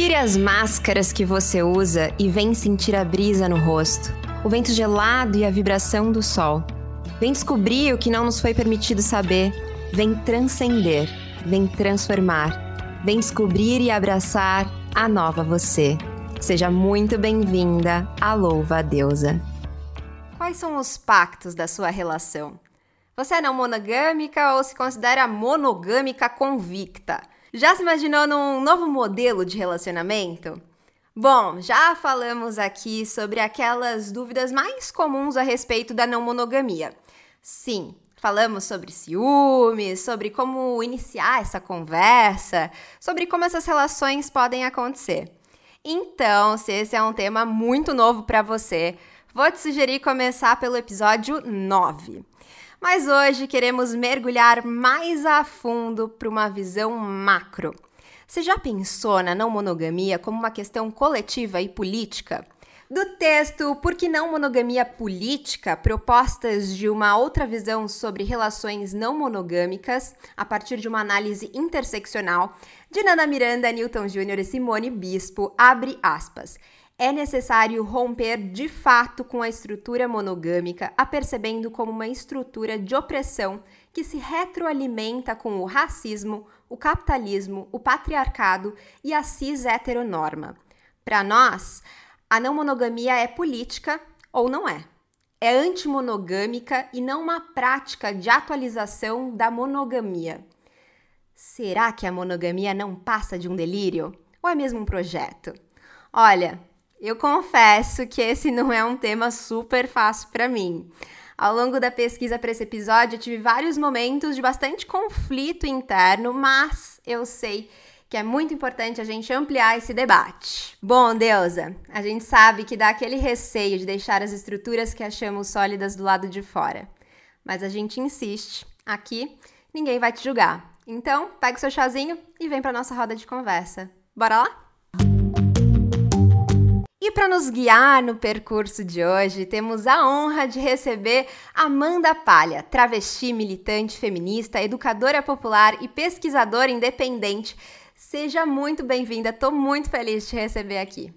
Tire as máscaras que você usa e vem sentir a brisa no rosto, o vento gelado e a vibração do sol. Vem descobrir o que não nos foi permitido saber. Vem transcender, vem transformar. Vem descobrir e abraçar a nova você. Seja muito bem-vinda à Louva Deusa. Quais são os pactos da sua relação? Você é não monogâmica ou se considera monogâmica convicta? Já se imaginou num novo modelo de relacionamento? Bom, já falamos aqui sobre aquelas dúvidas mais comuns a respeito da não monogamia. Sim, falamos sobre ciúmes, sobre como iniciar essa conversa, sobre como essas relações podem acontecer. Então, se esse é um tema muito novo para você, vou te sugerir começar pelo episódio 9. Mas hoje queremos mergulhar mais a fundo para uma visão macro. Você já pensou na não monogamia como uma questão coletiva e política? Do texto Por que não monogamia política? Propostas de uma outra visão sobre relações não monogâmicas a partir de uma análise interseccional de Nana Miranda, Newton Jr. e Simone Bispo, abre aspas é necessário romper de fato com a estrutura monogâmica, apercebendo como uma estrutura de opressão que se retroalimenta com o racismo, o capitalismo, o patriarcado e a cis-heteronorma. Para nós, a não monogamia é política ou não é. É antimonogâmica e não uma prática de atualização da monogamia. Será que a monogamia não passa de um delírio? Ou é mesmo um projeto? Olha, eu confesso que esse não é um tema super fácil para mim. Ao longo da pesquisa para esse episódio, eu tive vários momentos de bastante conflito interno, mas eu sei que é muito importante a gente ampliar esse debate. Bom, Deusa, a gente sabe que dá aquele receio de deixar as estruturas que achamos sólidas do lado de fora. Mas a gente insiste. Aqui, ninguém vai te julgar. Então, pega o seu chazinho e vem para nossa roda de conversa. Bora lá? E para nos guiar no percurso de hoje, temos a honra de receber Amanda Palha, travesti, militante feminista, educadora popular e pesquisadora independente. Seja muito bem-vinda, estou muito feliz de te receber aqui.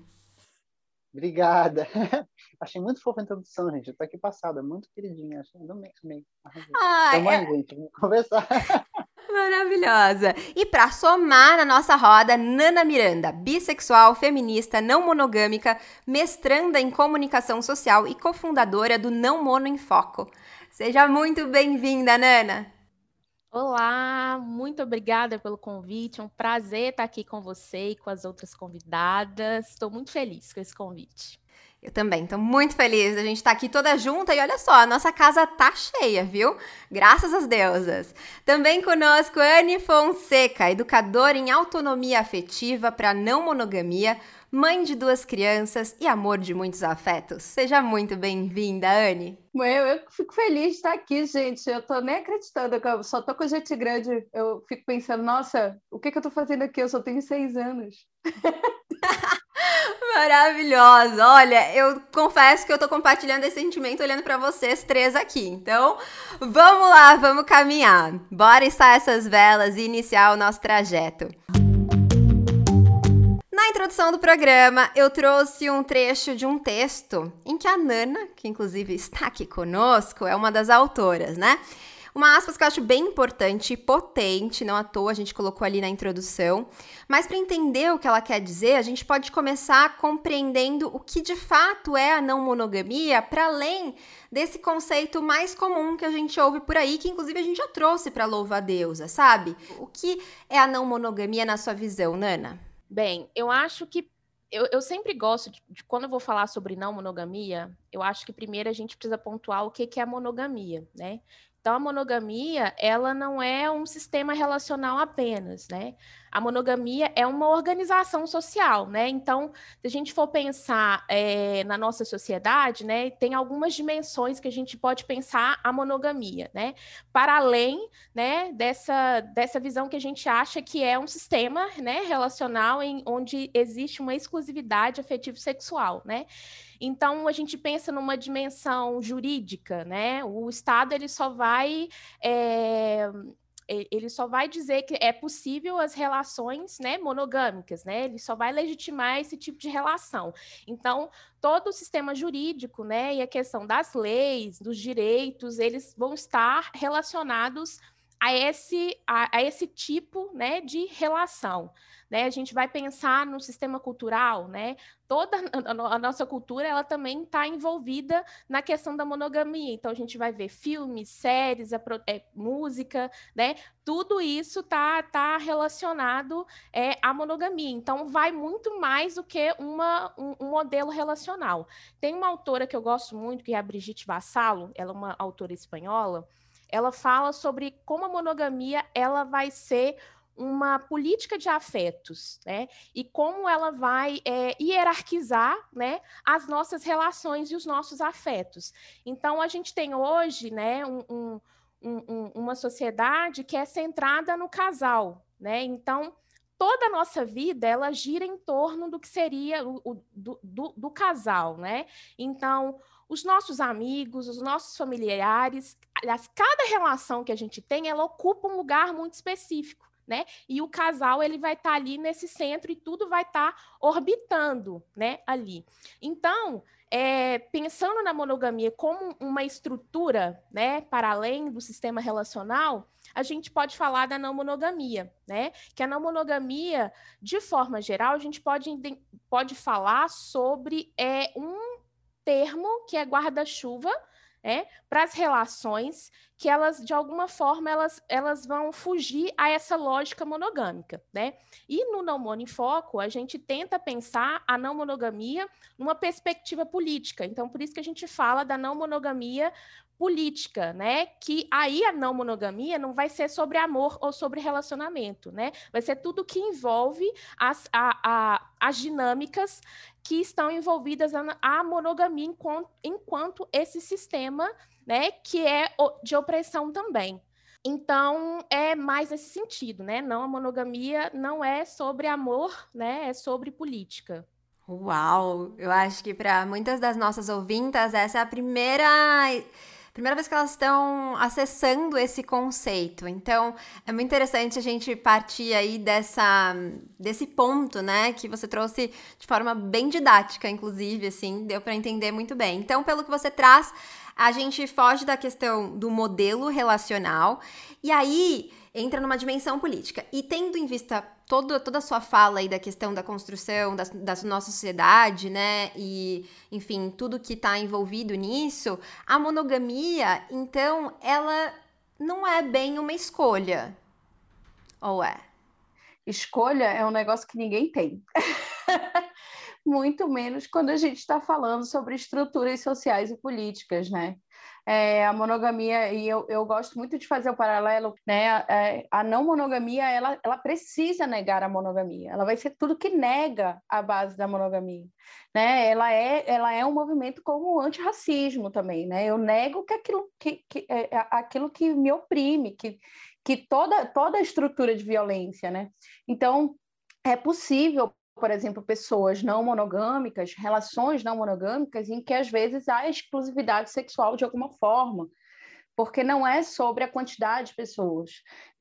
Obrigada. Achei muito fofa a introdução, gente. Eu tô aqui passada, muito queridinha. Achei amei, amei. Ah, então, é... gente, vamos conversar. Maravilhosa! E para somar na nossa roda, Nana Miranda, bissexual, feminista, não monogâmica, mestranda em comunicação social e cofundadora do Não Mono em Foco. Seja muito bem-vinda, Nana! Olá, muito obrigada pelo convite. É um prazer estar aqui com você e com as outras convidadas. Estou muito feliz com esse convite. Eu também, estou muito feliz. A gente estar tá aqui toda junta e olha só, a nossa casa tá cheia, viu? Graças às deusas. Também conosco Anne Fonseca, educadora em autonomia afetiva para não monogamia, mãe de duas crianças e amor de muitos afetos. Seja muito bem-vinda, Anne. Eu, eu fico feliz de estar aqui, gente. Eu tô nem acreditando eu só tô com gente grande. Eu fico pensando, nossa, o que, que eu tô fazendo aqui? Eu só tenho seis anos. Maravilhosa. Olha, eu confesso que eu tô compartilhando esse sentimento olhando para vocês três aqui. Então, vamos lá, vamos caminhar. Bora estar essas velas e iniciar o nosso trajeto. Na introdução do programa, eu trouxe um trecho de um texto em que a Nana, que inclusive está aqui conosco, é uma das autoras, né? Uma aspas que eu acho bem importante e potente, não à toa a gente colocou ali na introdução. Mas para entender o que ela quer dizer, a gente pode começar compreendendo o que de fato é a não monogamia, para além desse conceito mais comum que a gente ouve por aí, que inclusive a gente já trouxe para louva a deusa, sabe? O que é a não monogamia na sua visão, Nana? Bem, eu acho que eu, eu, sempre gosto de, de, quando eu vou falar sobre não monogamia, eu acho que primeiro a gente precisa pontuar o que, que é a monogamia, né? Então, a monogamia, ela não é um sistema relacional apenas, né? A monogamia é uma organização social, né? Então, se a gente for pensar é, na nossa sociedade, né, tem algumas dimensões que a gente pode pensar a monogamia, né? Para além, né, dessa, dessa visão que a gente acha que é um sistema, né, relacional em onde existe uma exclusividade afetivo-sexual, né? Então, a gente pensa numa dimensão jurídica, né? O Estado ele só vai é, ele só vai dizer que é possível as relações né, monogâmicas, né? Ele só vai legitimar esse tipo de relação. Então, todo o sistema jurídico, né, e a questão das leis, dos direitos, eles vão estar relacionados a esse, a, a esse tipo né, de relação né? A gente vai pensar no sistema cultural, né? Toda a nossa cultura ela também está envolvida na questão da monogamia. Então a gente vai ver filmes, séries, a, é, música, né? Tudo isso tá, tá relacionado é, à monogamia. Então vai muito mais do que uma, um, um modelo relacional. Tem uma autora que eu gosto muito, que é a Brigitte Vassalo, ela é uma autora espanhola. Ela fala sobre como a monogamia ela vai ser uma política de afetos, né? E como ela vai é, hierarquizar, né, as nossas relações e os nossos afetos. Então, a gente tem hoje, né, um, um, um, uma sociedade que é centrada no casal, né? Então, toda a nossa vida ela gira em torno do que seria o, o do, do, do casal, né? Então, os nossos amigos, os nossos familiares, aliás, cada relação que a gente tem, ela ocupa um lugar muito específico né? E o casal ele vai estar tá ali nesse centro e tudo vai estar tá orbitando, né? Ali. Então, é, pensando na monogamia como uma estrutura, né, para além do sistema relacional, a gente pode falar da não monogamia, né? Que a não monogamia, de forma geral, a gente pode, pode falar sobre é, um termo que é guarda-chuva né, para as relações que elas, de alguma forma, elas, elas vão fugir a essa lógica monogâmica, né? E no Não Mono em Foco, a gente tenta pensar a não monogamia numa perspectiva política. Então, por isso que a gente fala da não monogamia política, né? Que aí a não monogamia não vai ser sobre amor ou sobre relacionamento, né? Vai ser tudo que envolve as, a, a, as dinâmicas que estão envolvidas a, a monogamia enquanto, enquanto esse sistema, né? Que é de opressão também. Então, é mais esse sentido, né? Não a monogamia não é sobre amor, né? É sobre política. Uau! Eu acho que para muitas das nossas ouvintas, essa é a primeira primeira vez que elas estão acessando esse conceito. Então, é muito interessante a gente partir aí dessa, desse ponto, né, que você trouxe de forma bem didática, inclusive, assim, deu para entender muito bem. Então, pelo que você traz, a gente foge da questão do modelo relacional e aí entra numa dimensão política. E tendo em vista todo, toda a sua fala aí da questão da construção da, da nossa sociedade, né? E, enfim, tudo que está envolvido nisso, a monogamia, então, ela não é bem uma escolha. Ou é? Escolha é um negócio que ninguém tem. Muito menos quando a gente está falando sobre estruturas sociais e políticas, né? É, a monogamia, e eu, eu gosto muito de fazer o paralelo, né? É, a não monogamia, ela, ela precisa negar a monogamia, ela vai ser tudo que nega a base da monogamia, né? Ela é, ela é um movimento como o antirracismo também, né? Eu nego que aquilo que, que é, é aquilo que me oprime, que, que toda, toda a estrutura de violência, né? Então, é possível por exemplo, pessoas não monogâmicas, relações não monogâmicas, em que às vezes há exclusividade sexual de alguma forma, porque não é sobre a quantidade de pessoas,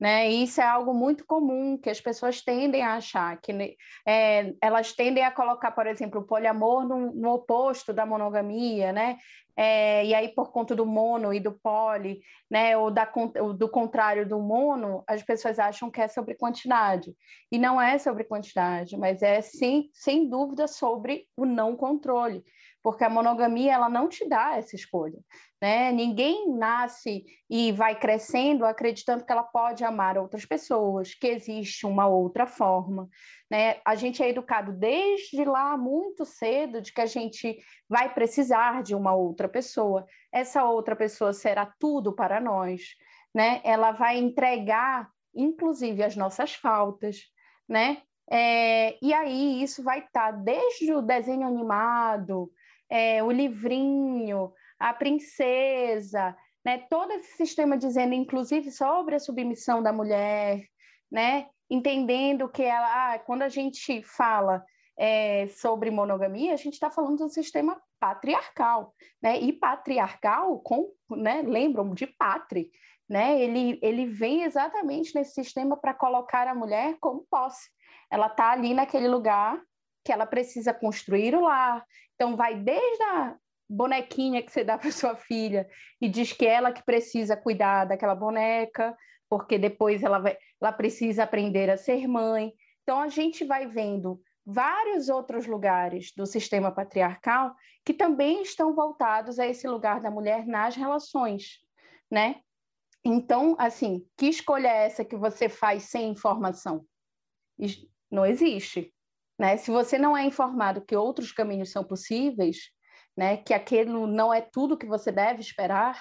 né? E isso é algo muito comum que as pessoas tendem a achar que é, elas tendem a colocar, por exemplo, o poliamor no, no oposto da monogamia, né? É, e aí por conta do mono e do poli, né? Ou, da, ou do contrário do mono, as pessoas acham que é sobre quantidade e não é sobre quantidade, mas é sim, sem dúvida sobre o não controle porque a monogamia ela não te dá essa escolha, né? Ninguém nasce e vai crescendo acreditando que ela pode amar outras pessoas, que existe uma outra forma, né? A gente é educado desde lá muito cedo de que a gente vai precisar de uma outra pessoa. Essa outra pessoa será tudo para nós, né? Ela vai entregar, inclusive, as nossas faltas, né? É, e aí isso vai estar tá desde o desenho animado, é, o livrinho, a princesa, né? todo esse sistema dizendo, inclusive, sobre a submissão da mulher, né? entendendo que ela, ah, quando a gente fala é, sobre monogamia, a gente está falando de um sistema patriarcal, né? E patriarcal com, né? Lembram de pátria, né? Ele, ele vem exatamente nesse sistema para colocar a mulher como posse. Ela está ali naquele lugar que ela precisa construir o lar. Então, vai desde a bonequinha que você dá para sua filha e diz que ela que precisa cuidar daquela boneca, porque depois ela, vai, ela precisa aprender a ser mãe. Então, a gente vai vendo vários outros lugares do sistema patriarcal que também estão voltados a esse lugar da mulher nas relações, né? Então, assim, que escolha é essa que você faz sem informação? Não existe, né? Se você não é informado que outros caminhos são possíveis, né? Que aquilo não é tudo que você deve esperar,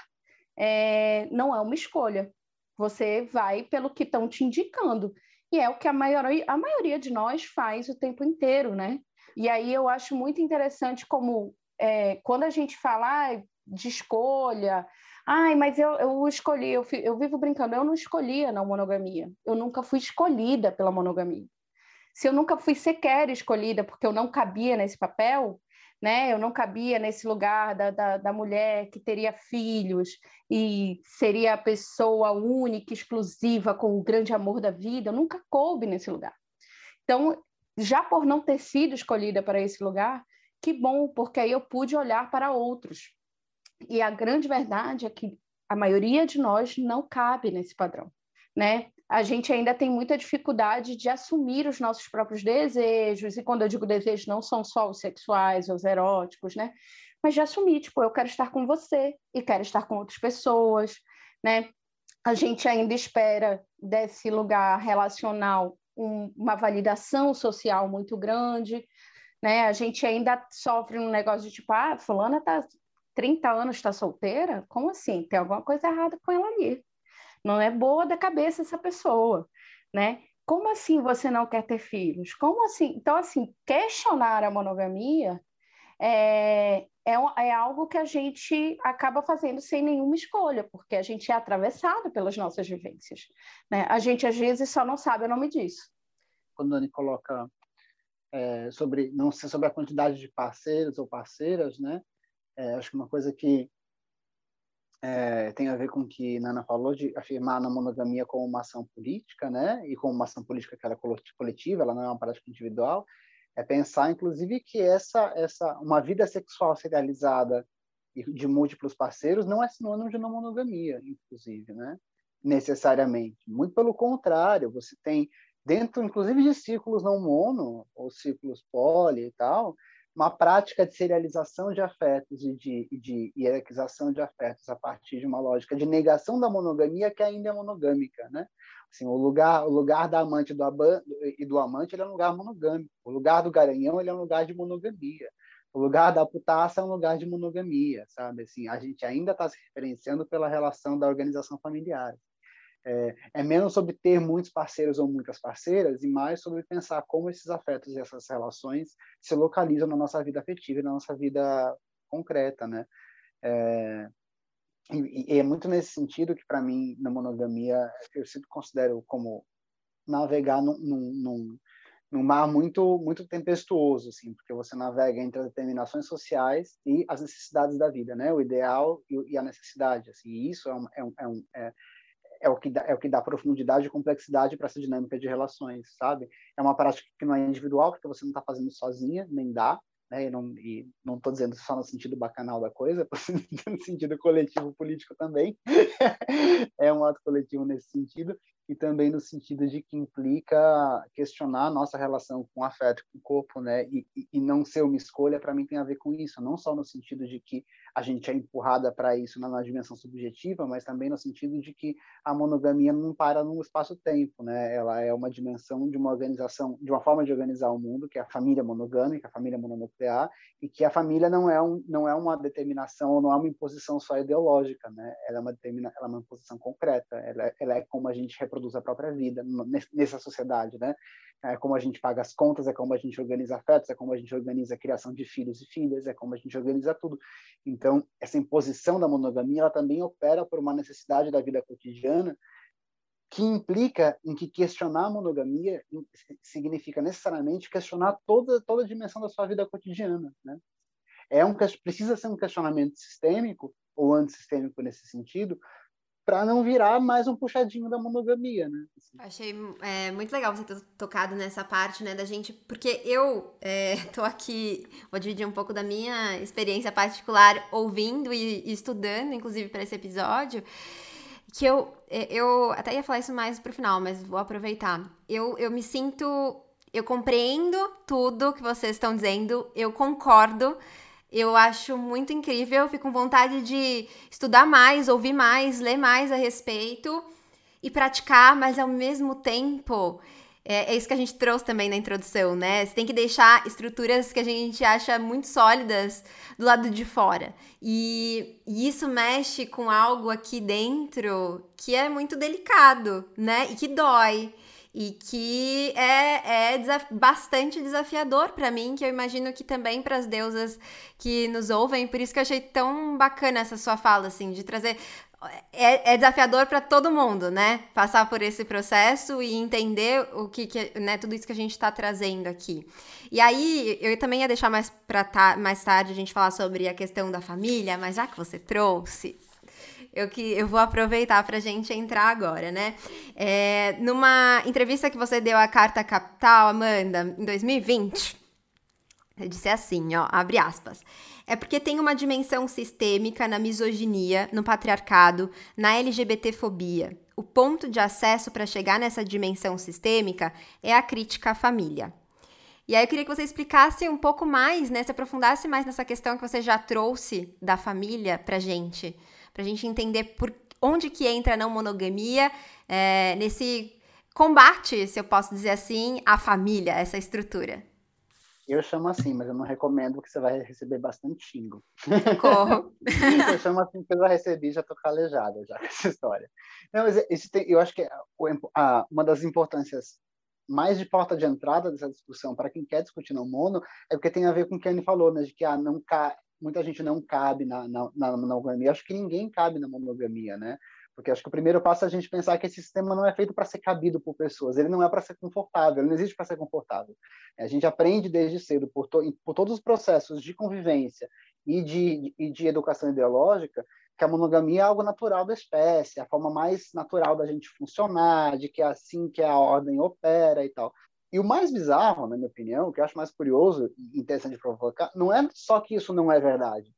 é... não é uma escolha. Você vai pelo que estão te indicando. E é o que a maioria, a maioria de nós faz o tempo inteiro, né? E aí eu acho muito interessante como é, quando a gente fala de escolha, ai, mas eu, eu escolhi, eu, eu vivo brincando, eu não escolhi a não monogamia, eu nunca fui escolhida pela monogamia. Se eu nunca fui sequer escolhida porque eu não cabia nesse papel, né? Eu não cabia nesse lugar da, da, da, mulher que teria filhos e seria a pessoa única, exclusiva, com o grande amor da vida. Eu nunca coube nesse lugar. Então, já por não ter sido escolhida para esse lugar, que bom, porque aí eu pude olhar para outros. E a grande verdade é que a maioria de nós não cabe nesse padrão, né? A gente ainda tem muita dificuldade de assumir os nossos próprios desejos, e quando eu digo desejos, não são só os sexuais, os eróticos, né? Mas de assumir, tipo, eu quero estar com você e quero estar com outras pessoas, né? A gente ainda espera desse lugar relacional um, uma validação social muito grande, né? A gente ainda sofre um negócio de tipo, ah, fulana tá 30 anos, está solteira? Como assim? Tem alguma coisa errada com ela ali não é boa da cabeça essa pessoa, né? Como assim você não quer ter filhos? Como assim? Então, assim, questionar a monogamia é, é, é algo que a gente acaba fazendo sem nenhuma escolha, porque a gente é atravessado pelas nossas vivências. Né? A gente, às vezes, só não sabe o nome disso. Quando a Dani coloca é, sobre, não sobre a quantidade de parceiros ou parceiras, né? É, acho que uma coisa que é, tem a ver com o que Nana falou de afirmar a monogamia como uma ação política, né? E como uma ação política que ela é coletiva, ela não é uma prática individual. É pensar, inclusive, que essa essa uma vida sexual serializada de múltiplos parceiros não é sinônimo de não monogamia, inclusive, né? Necessariamente. Muito pelo contrário, você tem dentro, inclusive, de círculos não mono ou círculos poli e tal, uma prática de serialização de afetos e de, de hierarquização de afetos a partir de uma lógica de negação da monogamia que ainda é monogâmica, né? Assim, o lugar, o lugar da amante do e do amante é um lugar monogâmico. O lugar do garanhão é um lugar de monogamia. O lugar da putaça é um lugar de monogamia, sabe? Assim, a gente ainda está se referenciando pela relação da organização familiar. É, é, menos sobre ter muitos parceiros ou muitas parceiras e mais sobre pensar como esses afetos e essas relações se localizam na nossa vida afetiva e na nossa vida concreta, né? É, e, e, é muito nesse sentido que, para mim, na monogamia, eu sempre considero como navegar num, num, num, num mar muito muito tempestuoso, assim, porque você navega entre as determinações sociais e as necessidades da vida, né? O ideal e, e a necessidade, assim. E isso é um, é um, é um é, o que dá, é o que dá profundidade e complexidade para essa dinâmica de relações, sabe? É uma prática que não é individual, porque você não está fazendo sozinha, nem dá, né? E não estou dizendo só no sentido bacanal da coisa, no sentido coletivo político também. é um ato coletivo nesse sentido e também no sentido de que implica questionar a nossa relação com o afeto, com o corpo, né? E, e não ser uma escolha, para mim, tem a ver com isso, não só no sentido de que a gente é empurrada para isso na, na, dimensão subjetiva, mas também no sentido de que a monogamia não para num espaço-tempo, né? Ela é uma dimensão de uma organização, de uma forma de organizar o mundo, que é a família monogâmica, a família mononuclear, e que a família não é, um, não é uma determinação, não é uma imposição só ideológica, né? Ela é uma, determina, ela é uma imposição concreta, ela, é, ela é como a gente reproduz a própria vida nessa sociedade, né? é como a gente paga as contas, é como a gente organiza afetos, é como a gente organiza a criação de filhos e filhas, é como a gente organiza tudo. Então, essa imposição da monogamia, ela também opera por uma necessidade da vida cotidiana que implica em que questionar a monogamia significa necessariamente questionar toda toda a dimensão da sua vida cotidiana, né? É um precisa ser um questionamento sistêmico ou antissistêmico nesse sentido, para não virar mais um puxadinho da monogamia, né? Assim. Achei é, muito legal você ter tocado nessa parte, né, da gente, porque eu é, tô aqui, vou dividir um pouco da minha experiência particular, ouvindo e, e estudando, inclusive, para esse episódio, que eu, é, eu até ia falar isso mais pro final, mas vou aproveitar. Eu, eu me sinto, eu compreendo tudo que vocês estão dizendo, eu concordo, eu acho muito incrível, fico com vontade de estudar mais, ouvir mais, ler mais a respeito e praticar, mas ao mesmo tempo. É, é, isso que a gente trouxe também na introdução, né? Você tem que deixar estruturas que a gente acha muito sólidas do lado de fora. E, e isso mexe com algo aqui dentro que é muito delicado, né? E que dói e que é, é desaf bastante desafiador para mim, que eu imagino que também para as deusas que nos ouvem, por isso que eu achei tão bacana essa sua fala, assim, de trazer. É, é desafiador para todo mundo, né? Passar por esse processo e entender o que, que né, tudo isso que a gente está trazendo aqui. E aí, eu também ia deixar mais para mais tarde a gente falar sobre a questão da família, mas já que você trouxe, eu que eu vou aproveitar para a gente entrar agora, né? É, numa entrevista que você deu à Carta Capital, Amanda, em 2020, eu disse assim, ó, abre aspas. É porque tem uma dimensão sistêmica na misoginia, no patriarcado, na LGBTfobia. O ponto de acesso para chegar nessa dimensão sistêmica é a crítica à família. E aí eu queria que você explicasse um pouco mais, né, se aprofundasse mais nessa questão que você já trouxe da família pra gente para a gente entender por onde que entra a não monogamia é, nesse combate, se eu posso dizer assim, à família, essa estrutura. Eu chamo assim, mas eu não recomendo porque você vai receber bastante xingo. Corro. eu chamo assim porque eu já recebi, já tô calejada já com essa história. Não, mas isso tem, eu acho que a, uma das importâncias mais de porta de entrada dessa discussão para quem quer discutir no mono é porque tem a ver com o que a Anne falou, né, de que ah, não, muita gente não cabe na, na, na, monogamia. Acho que ninguém cabe na monogamia, né? Porque acho que o primeiro passo é a gente pensar que esse sistema não é feito para ser cabido por pessoas, ele não é para ser confortável, ele não existe para ser confortável. A gente aprende desde cedo, por, to, por todos os processos de convivência e de, e de educação ideológica, que a monogamia é algo natural da espécie, a forma mais natural da gente funcionar, de que é assim que a ordem opera e tal. E o mais bizarro, na minha opinião, o que eu acho mais curioso e interessante de provocar, não é só que isso não é verdade.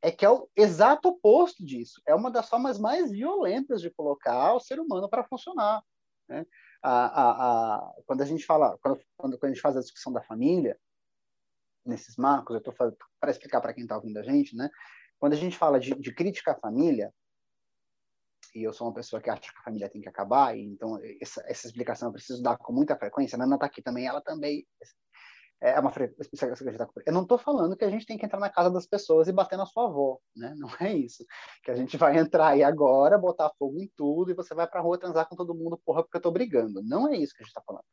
É que é o exato oposto disso. É uma das formas mais violentas de colocar o ser humano para funcionar. Né? A, a, a, quando a gente fala, quando, quando, a gente faz a discussão da família, nesses marcos, eu estou para explicar para quem está ouvindo a gente, né? Quando a gente fala de, de crítica à família, e eu sou uma pessoa que acha que a família tem que acabar, e então essa, essa explicação eu preciso dar com muita frequência. A Nana está aqui também, ela também é uma frequência Eu não estou falando que a gente tem que entrar na casa das pessoas e bater na sua avó, né? Não é isso. Que a gente vai entrar aí agora, botar fogo em tudo e você vai para a rua transar com todo mundo, porra, porque eu estou brigando. Não é isso que a gente está falando.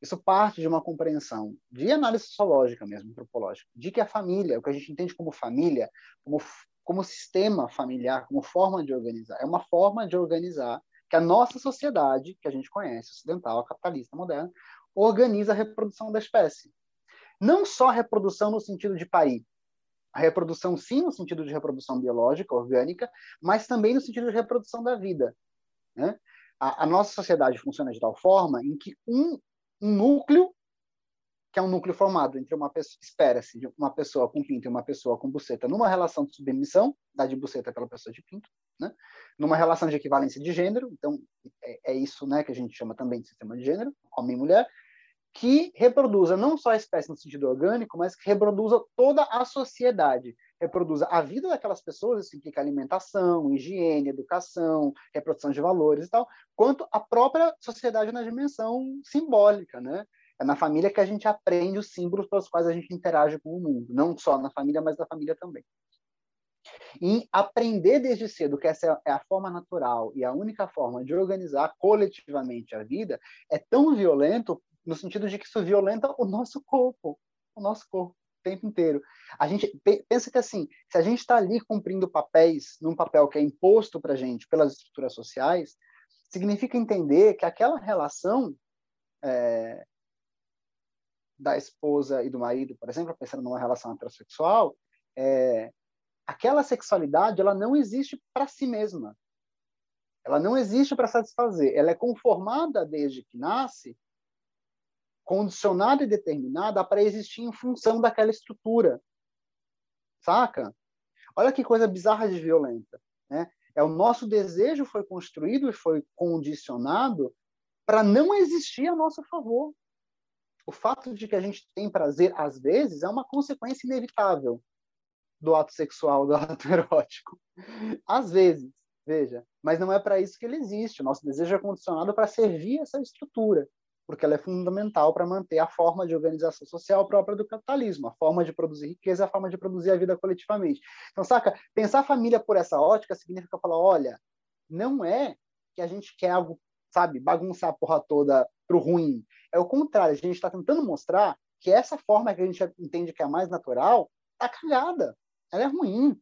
Isso parte de uma compreensão de análise sociológica mesmo, antropológica, de que a família, o que a gente entende como família, como como sistema familiar, como forma de organizar. É uma forma de organizar que a nossa sociedade, que a gente conhece, ocidental, capitalista, moderna, organiza a reprodução da espécie. Não só a reprodução no sentido de parir, a reprodução sim no sentido de reprodução biológica, orgânica, mas também no sentido de reprodução da vida. Né? A, a, nossa sociedade funciona de tal forma em que um, um núcleo que é um núcleo formado entre uma pessoa, espera-se, uma pessoa com pinto e uma pessoa com buceta, numa relação de submissão, da de buceta pela pessoa de pinto, né? numa relação de equivalência de gênero, então é, é isso né, que a gente chama também de sistema de gênero, homem e mulher, que reproduza não só a espécie no sentido orgânico, mas que reproduza toda a sociedade, reproduza a vida daquelas pessoas, isso implica alimentação, higiene, educação, reprodução de valores e tal, quanto a própria sociedade na dimensão simbólica, né? É na família que a gente aprende os símbolos pelos quais a gente interage com o mundo, não só na família, mas na família também. E aprender desde cedo que essa é a forma natural e a única forma de organizar coletivamente a vida é tão violento no sentido de que isso violenta o nosso corpo, o nosso corpo o tempo inteiro. A gente pensa que assim, se a gente está ali cumprindo papéis num papel que é imposto para gente pelas estruturas sociais, significa entender que aquela relação é, da esposa e do marido, por exemplo, pensando numa relação heterossexual, é, aquela sexualidade ela não existe para si mesma. Ela não existe para satisfazer. Ela é conformada desde que nasce, condicionada e determinada para existir em função daquela estrutura. Saca? Olha que coisa bizarra de violenta. Né? É o nosso desejo foi construído e foi condicionado para não existir a nosso favor. O fato de que a gente tem prazer às vezes é uma consequência inevitável do ato sexual, do ato erótico. Às vezes, veja, mas não é para isso que ele existe. O nosso desejo é condicionado para servir essa estrutura, porque ela é fundamental para manter a forma de organização social própria do capitalismo, a forma de produzir riqueza, a forma de produzir a vida coletivamente. Então, saca, pensar a família por essa ótica significa falar, olha, não é que a gente quer algo, sabe, bagunçar a porra toda pro ruim. É o contrário, a gente está tentando mostrar que essa forma que a gente entende que é a mais natural tá cagada ela é ruim.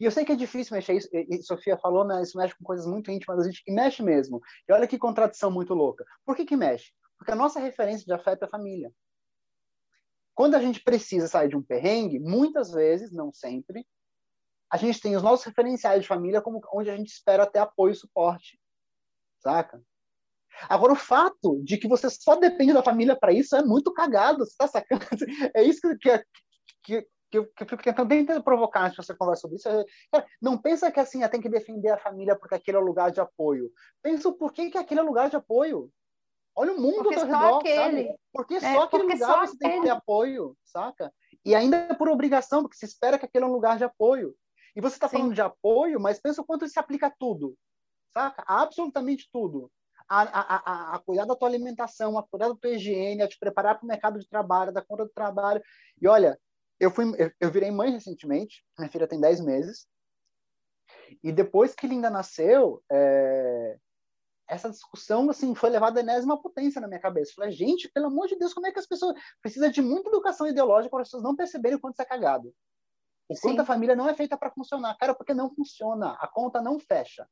E eu sei que é difícil mexer isso, e Sofia falou, né, isso mexe com coisas muito íntimas da gente, e mexe mesmo. E olha que contradição muito louca. Por que que mexe? Porque a nossa referência de afeto é a família. Quando a gente precisa sair de um perrengue, muitas vezes, não sempre, a gente tem os nossos referenciais de família como onde a gente espera ter apoio e suporte. Saca? Agora, o fato de que você só depende da família para isso é muito cagado, você tá sacando? É isso que, que, que eu, que eu fico tentando, provocar se você conversa sobre isso. É, não pensa que assim, tem que defender a família porque aquele é o lugar de apoio. Pensa o porquê que aquele é o lugar de apoio. Olha o mundo porque ao redor, aquele. sabe? Porque é, só aquele porque lugar só você aquele. tem que ter apoio, saca? E ainda por obrigação, porque se espera que aquele é um lugar de apoio. E você está falando de apoio, mas pensa o quanto isso se aplica a tudo, saca? Absolutamente tudo. A, a, a, a, cuidar da tua alimentação, a cuidar da tua higiene, a te preparar para o mercado de trabalho, da conta do trabalho. E olha, eu fui eu, eu virei mãe recentemente, minha filha tem 10 meses. E depois que Linda nasceu, é, essa discussão assim foi levada a enésima potência na minha cabeça. Eu falei, gente, pelo amor de Deus, como é que as pessoas precisam de muita educação ideológica para as pessoas não perceberem o quanto isso é cagado? O quanto a família não é feita para funcionar. Cara, porque não funciona. A conta não fecha.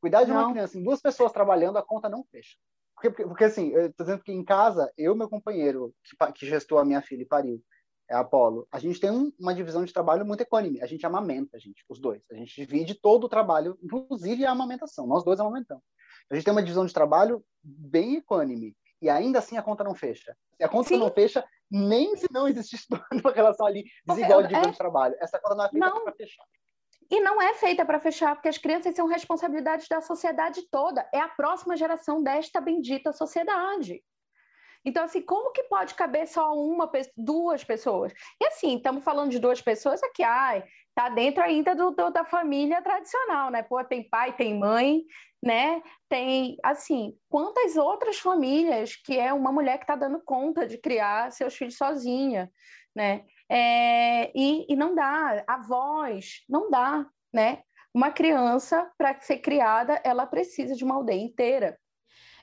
Cuidar de não. uma criança em duas pessoas trabalhando, a conta não fecha. Porque, porque, porque assim, eu tô dizendo que em casa, eu e meu companheiro, que, que gestou a minha filha e pariu, é Apolo, a gente tem um, uma divisão de trabalho muito econômica. A gente amamenta, a gente, os dois. A gente divide todo o trabalho, inclusive a amamentação. Nós dois amamentamos. A gente tem uma divisão de trabalho bem econômica. E ainda assim a conta não fecha. E a conta Sim. não fecha nem se não existisse uma relação ali desigual de divisão é... de trabalho. Essa conta não é feita para fechar. E não é feita para fechar, porque as crianças são responsabilidade da sociedade toda. É a próxima geração desta bendita sociedade. Então, assim, como que pode caber só uma, duas pessoas? E assim, estamos falando de duas pessoas aqui, ai, tá dentro ainda do, do, da família tradicional, né? Pô, tem pai, tem mãe, né? Tem, assim, quantas outras famílias que é uma mulher que está dando conta de criar seus filhos sozinha, né? É, e, e não dá, avós, não dá, né? Uma criança, para ser criada, ela precisa de uma aldeia inteira.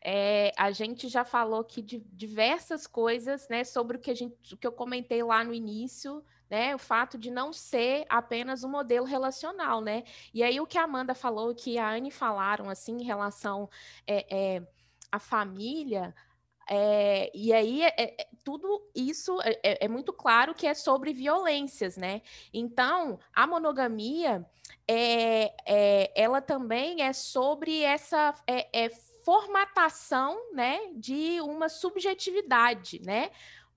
É, a gente já falou aqui de diversas coisas, né, sobre o que, a gente, o que eu comentei lá no início, né, o fato de não ser apenas um modelo relacional, né? E aí o que a Amanda falou, que a Anne falaram, assim, em relação é, é, à família, é, e aí, é, é, tudo isso é, é, é, muito claro que é sobre violências, né? Então, a monogamia, é, ela também é sobre essa formatação né, de uma subjetividade, né?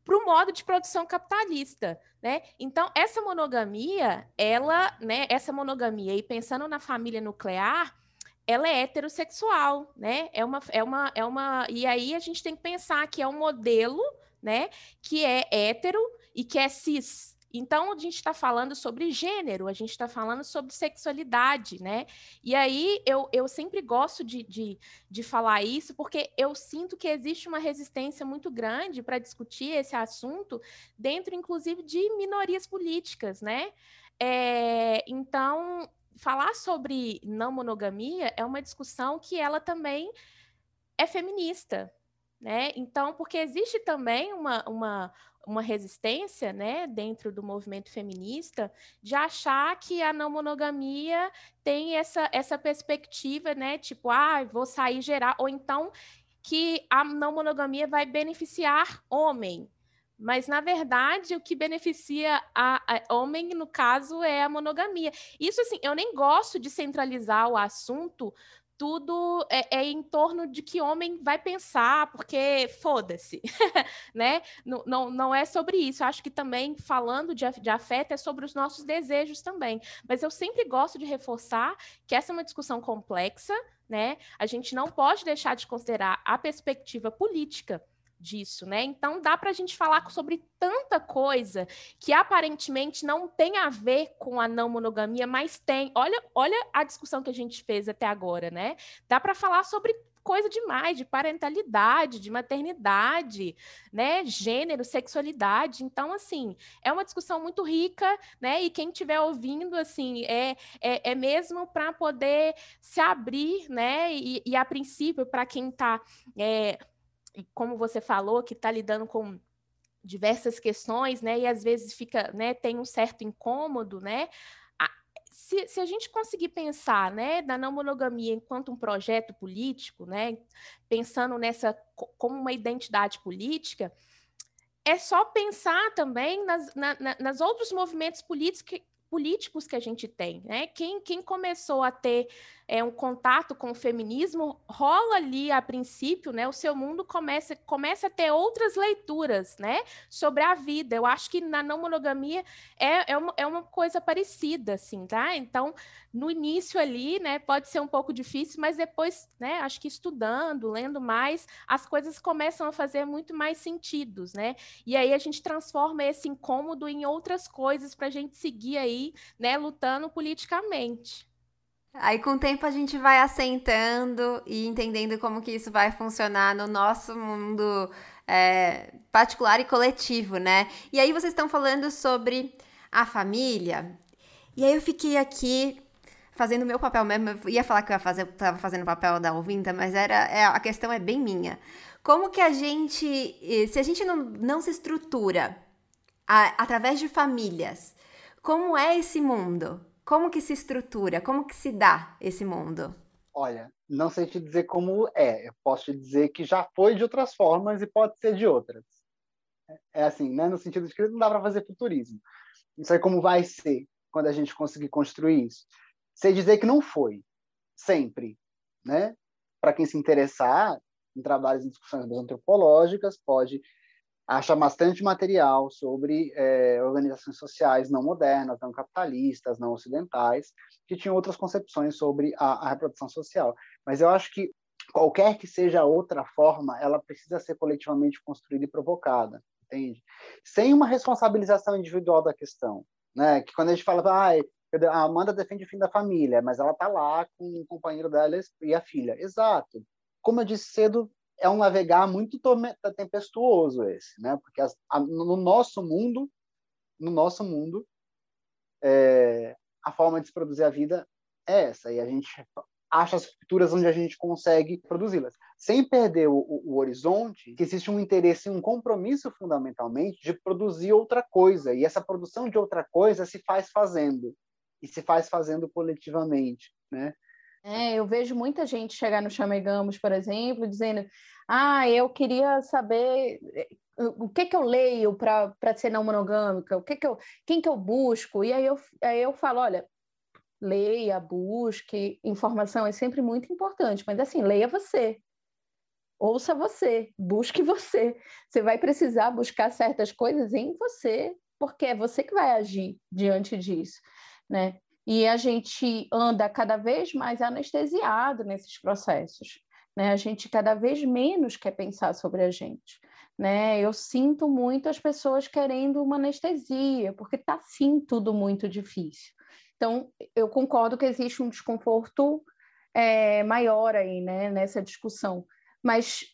Para o modo de produção capitalista, né? Então, essa monogamia, ela, né, essa monogamia, e pensando na família nuclear, ela é heterossexual, né? É uma, é uma, é uma. E aí a gente tem que pensar que é um modelo, né? Que é hétero e que é cis, então, a gente está falando sobre gênero, a gente está falando sobre sexualidade, né? E aí eu, eu sempre gosto de, de, de falar isso, porque eu sinto que existe uma resistência muito grande para discutir esse assunto, dentro, inclusive, de minorias políticas, né? É, então, falar sobre não monogamia é uma discussão que ela também é feminista, né? Então, porque existe também uma, uma, uma resistência, né, dentro do movimento feminista, de achar que a não monogamia tem essa, essa perspectiva, né, tipo, ah, vou sair geral, ou então que a não monogamia vai beneficiar homem. Mas, na verdade, o que beneficia a, a homem, no caso, é a monogamia. Isso, assim, eu nem gosto de centralizar o assunto tudo é, é, em torno de que homem vai pensar, porque foda-se, né? Não, não, não é sobre isso. Eu acho que também, falando de, de afeto, é sobre os nossos desejos também. Mas eu sempre gosto de reforçar que essa é uma discussão complexa, né? A gente não pode deixar de considerar a perspectiva política disso, né? Então dá para a gente falar sobre tanta coisa que aparentemente não tem a ver com a não monogamia, mas tem. Olha, olha a discussão que a gente fez até agora, né? Dá para falar sobre coisa demais, de parentalidade, de maternidade, né, gênero, sexualidade. Então, assim, é uma discussão muito rica, né? E quem estiver ouvindo, assim, é, é, é mesmo para poder se abrir, né? E, e a princípio, para quem está é, como você falou, que está lidando com diversas questões, né? E às vezes fica, né? Tem um certo incômodo, né? Se, se, a gente conseguir pensar, né, da não monogamia enquanto um projeto político, né, pensando nessa como uma identidade política, é só pensar também nas, na, nas outros movimentos políticos políticos que a gente tem, né? Quem, quem começou a ter é, um contato com o feminismo, rola ali a princípio, né? O seu mundo começa, começa a ter outras leituras, né? Sobre a vida. Eu acho que na não monogamia é, é, uma, é uma coisa parecida, assim, tá? Então, no início ali, né? Pode ser um pouco difícil, mas depois, né? Acho que estudando, lendo mais, as coisas começam a fazer muito mais sentidos, né? E aí a gente transforma esse incômodo em outras coisas para a gente seguir aí, né? Lutando politicamente. Aí com o tempo a gente vai assentando e entendendo como que isso vai funcionar no nosso mundo é, particular e coletivo, né? E aí vocês estão falando sobre a família. E aí eu fiquei aqui fazendo meu papel mesmo. Eu ia falar que eu ia fazer, tava fazendo o papel da ouvinta, mas era é, a questão é bem minha. Como que a gente, se a gente não, não se estrutura a, através de famílias, como é esse mundo? Como que se estrutura? Como que se dá esse mundo? Olha, não sei te dizer como é. Eu posso te dizer que já foi de outras formas e pode ser de outras. É assim, né? No sentido de que não dá para fazer futurismo. Não sei como vai ser quando a gente conseguir construir isso. Sei dizer que não foi sempre, né? Para quem se interessar em trabalhos e discussões antropológicas, pode acha bastante material sobre é, organizações sociais não modernas, não capitalistas, não ocidentais, que tinham outras concepções sobre a, a, reprodução social. Mas eu acho que qualquer que seja a outra forma, ela precisa ser coletivamente construída e provocada, entende? Sem uma responsabilização individual da questão, né? Que quando a gente fala, ah, a Amanda defende o fim da família, mas ela está lá com o companheiro dela e a filha. Exato. Como eu disse cedo, é um navegar muito tempestuoso esse, né? Porque as, a, no nosso mundo, no nosso mundo, é, a forma de se produzir a vida é essa e a gente acha as culturas onde a gente consegue produzi-las, sem perder o, o, o, horizonte, que existe um interesse, um compromisso fundamentalmente de produzir outra coisa e essa produção de outra coisa se faz fazendo e se faz fazendo coletivamente, né? É, eu vejo muita gente chegar no Chamegamos, por exemplo, dizendo: Ah, eu queria saber eh, o que que eu leio para ser não monogâmica, o que que eu, quem que eu busco. E aí eu, aí eu falo: olha, leia, busque, informação é sempre muito importante, mas assim, leia você. Ouça você, busque você. Você vai precisar buscar certas coisas em você, porque é você que vai agir diante disso, né? E a gente anda cada vez mais anestesiado nesses processos. Né? A gente cada vez menos quer pensar sobre a gente. Né? Eu sinto muito as pessoas querendo uma anestesia, porque está sim tudo muito difícil. Então, eu concordo que existe um desconforto é, maior aí né, nessa discussão, mas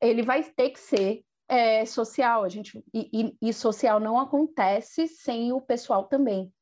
ele vai ter que ser é, social, a gente e, e, e social não acontece sem o pessoal também.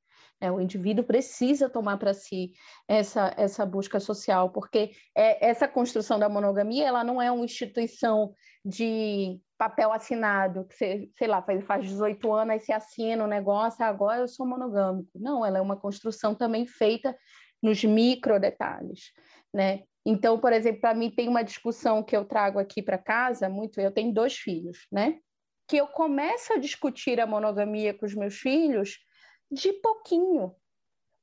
É, o indivíduo precisa tomar para si essa, essa busca social, porque é, essa construção da monogamia ela não é uma instituição de papel assinado, que você, sei lá, faz, faz 18 anos, aí você assina o um negócio, agora eu sou monogâmico. Não, ela é uma construção também feita nos micro detalhes, né? Então, por exemplo, para mim tem uma discussão que eu trago aqui para casa, muito, eu tenho dois filhos, né? Que eu começo a discutir a monogamia com os meus filhos de pouquinho.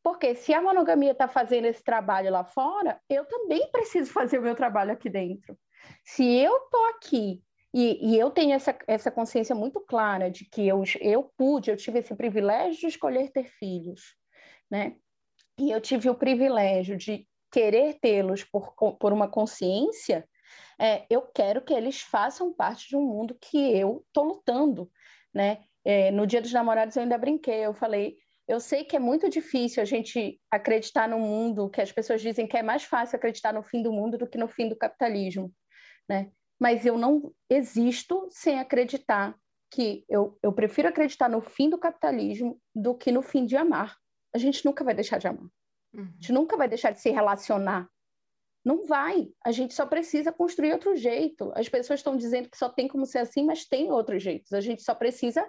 Porque se a monogamia está fazendo esse trabalho lá fora, eu também preciso fazer o meu trabalho aqui dentro. Se eu estou aqui e, e, eu tenho essa, essa consciência muito clara de que eu, eu pude, eu tive esse privilégio de escolher ter filhos, né? E eu tive o privilégio de querer tê-los por, por uma consciência, é, eu quero que eles façam parte de um mundo que eu estou lutando, né? É, no Dia dos Namorados eu ainda brinquei, eu falei, eu sei que é muito difícil a gente acreditar no mundo, que as pessoas dizem que é mais fácil acreditar no fim do mundo do que no fim do capitalismo, né? Mas eu não existo sem acreditar que eu, eu prefiro acreditar no fim do capitalismo do que no fim de amar. A gente nunca vai deixar de amar. Uhum. A gente nunca vai deixar de se relacionar. Não vai. A gente só precisa construir outro jeito. As pessoas estão dizendo que só tem como ser assim, mas tem outros jeitos. A gente só precisa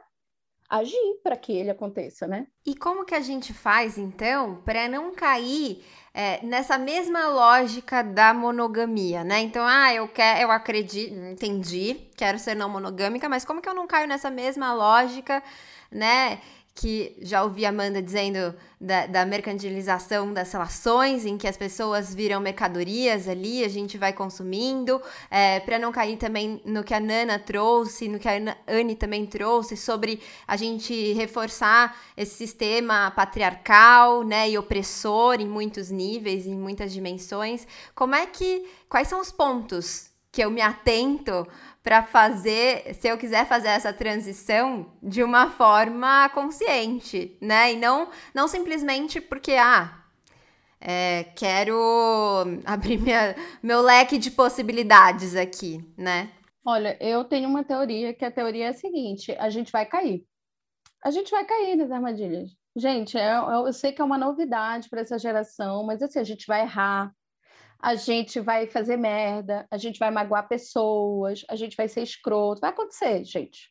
agir para que ele aconteça, né? E como que a gente faz então para não cair é, nessa mesma lógica da monogamia, né? Então, ah, eu quero, eu acredito, entendi, quero ser não monogâmica, mas como que eu não caio nessa mesma lógica, né? Que já ouvi a Amanda dizendo da, da, mercantilização das relações, em que as pessoas viram mercadorias ali, a gente vai consumindo, é, para não cair também no que a Nana trouxe, no que a Anne também trouxe, sobre a gente reforçar esse sistema patriarcal né, e opressor em muitos níveis, em muitas dimensões. Como é que. Quais são os pontos que eu me atento para fazer, se eu quiser fazer essa transição de uma forma consciente, né? E não, não simplesmente porque, ah, é, quero abrir minha, meu leque de possibilidades aqui, né? Olha, eu tenho uma teoria, que a teoria é a seguinte: a gente vai cair. A gente vai cair nas armadilhas. Gente, eu, eu sei que é uma novidade para essa geração, mas assim, a gente vai errar, a gente vai fazer merda, a gente vai magoar pessoas, a gente vai ser escroto, vai acontecer, gente.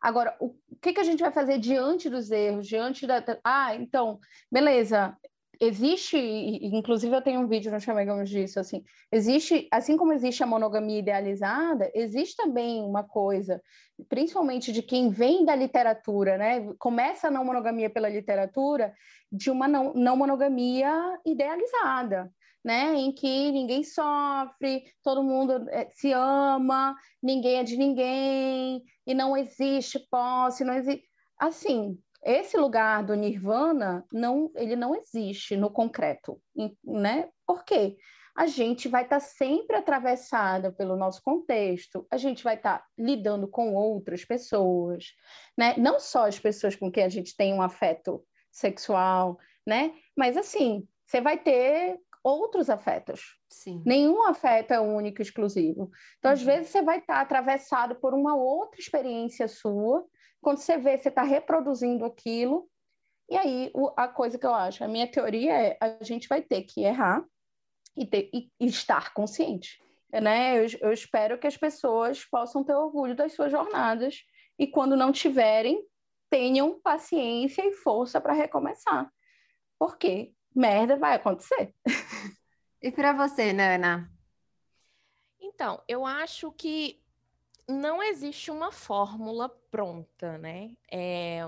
Agora, o que, que a gente vai fazer diante dos erros, diante da. Ah, então, beleza, existe, inclusive eu tenho um vídeo no Chamegamos disso, assim, existe, assim como existe a monogamia idealizada, existe também uma coisa, principalmente de quem vem da literatura, né, começa a não monogamia pela literatura, de uma não, não monogamia idealizada, né, em que ninguém sofre, todo mundo eh, se ama, ninguém é de ninguém, e não existe posse, não existe. Assim, esse lugar do nirvana não, ele não existe no concreto, né? Por quê? A gente vai estar tá sempre atravessada pelo nosso contexto, a gente vai estar tá lidando com outras pessoas, né? Não só as pessoas com quem a gente tem um afeto sexual, né? Mas assim, você vai ter outros afetos. Sim. Nenhum afeto é único, exclusivo. Então, às uhum. vezes, você vai estar atravessado por uma outra experiência sua. Quando você vê, você está reproduzindo aquilo. E aí, o, a coisa que eu acho, a minha teoria é a gente vai ter que errar e, ter, e, e estar consciente. Né? Eu, eu espero que as pessoas possam ter orgulho das suas jornadas e, quando não tiverem, tenham paciência e força para recomeçar. Por quê? Merda vai acontecer. E para você, Nana? Então, eu acho que não existe uma fórmula pronta, né? É,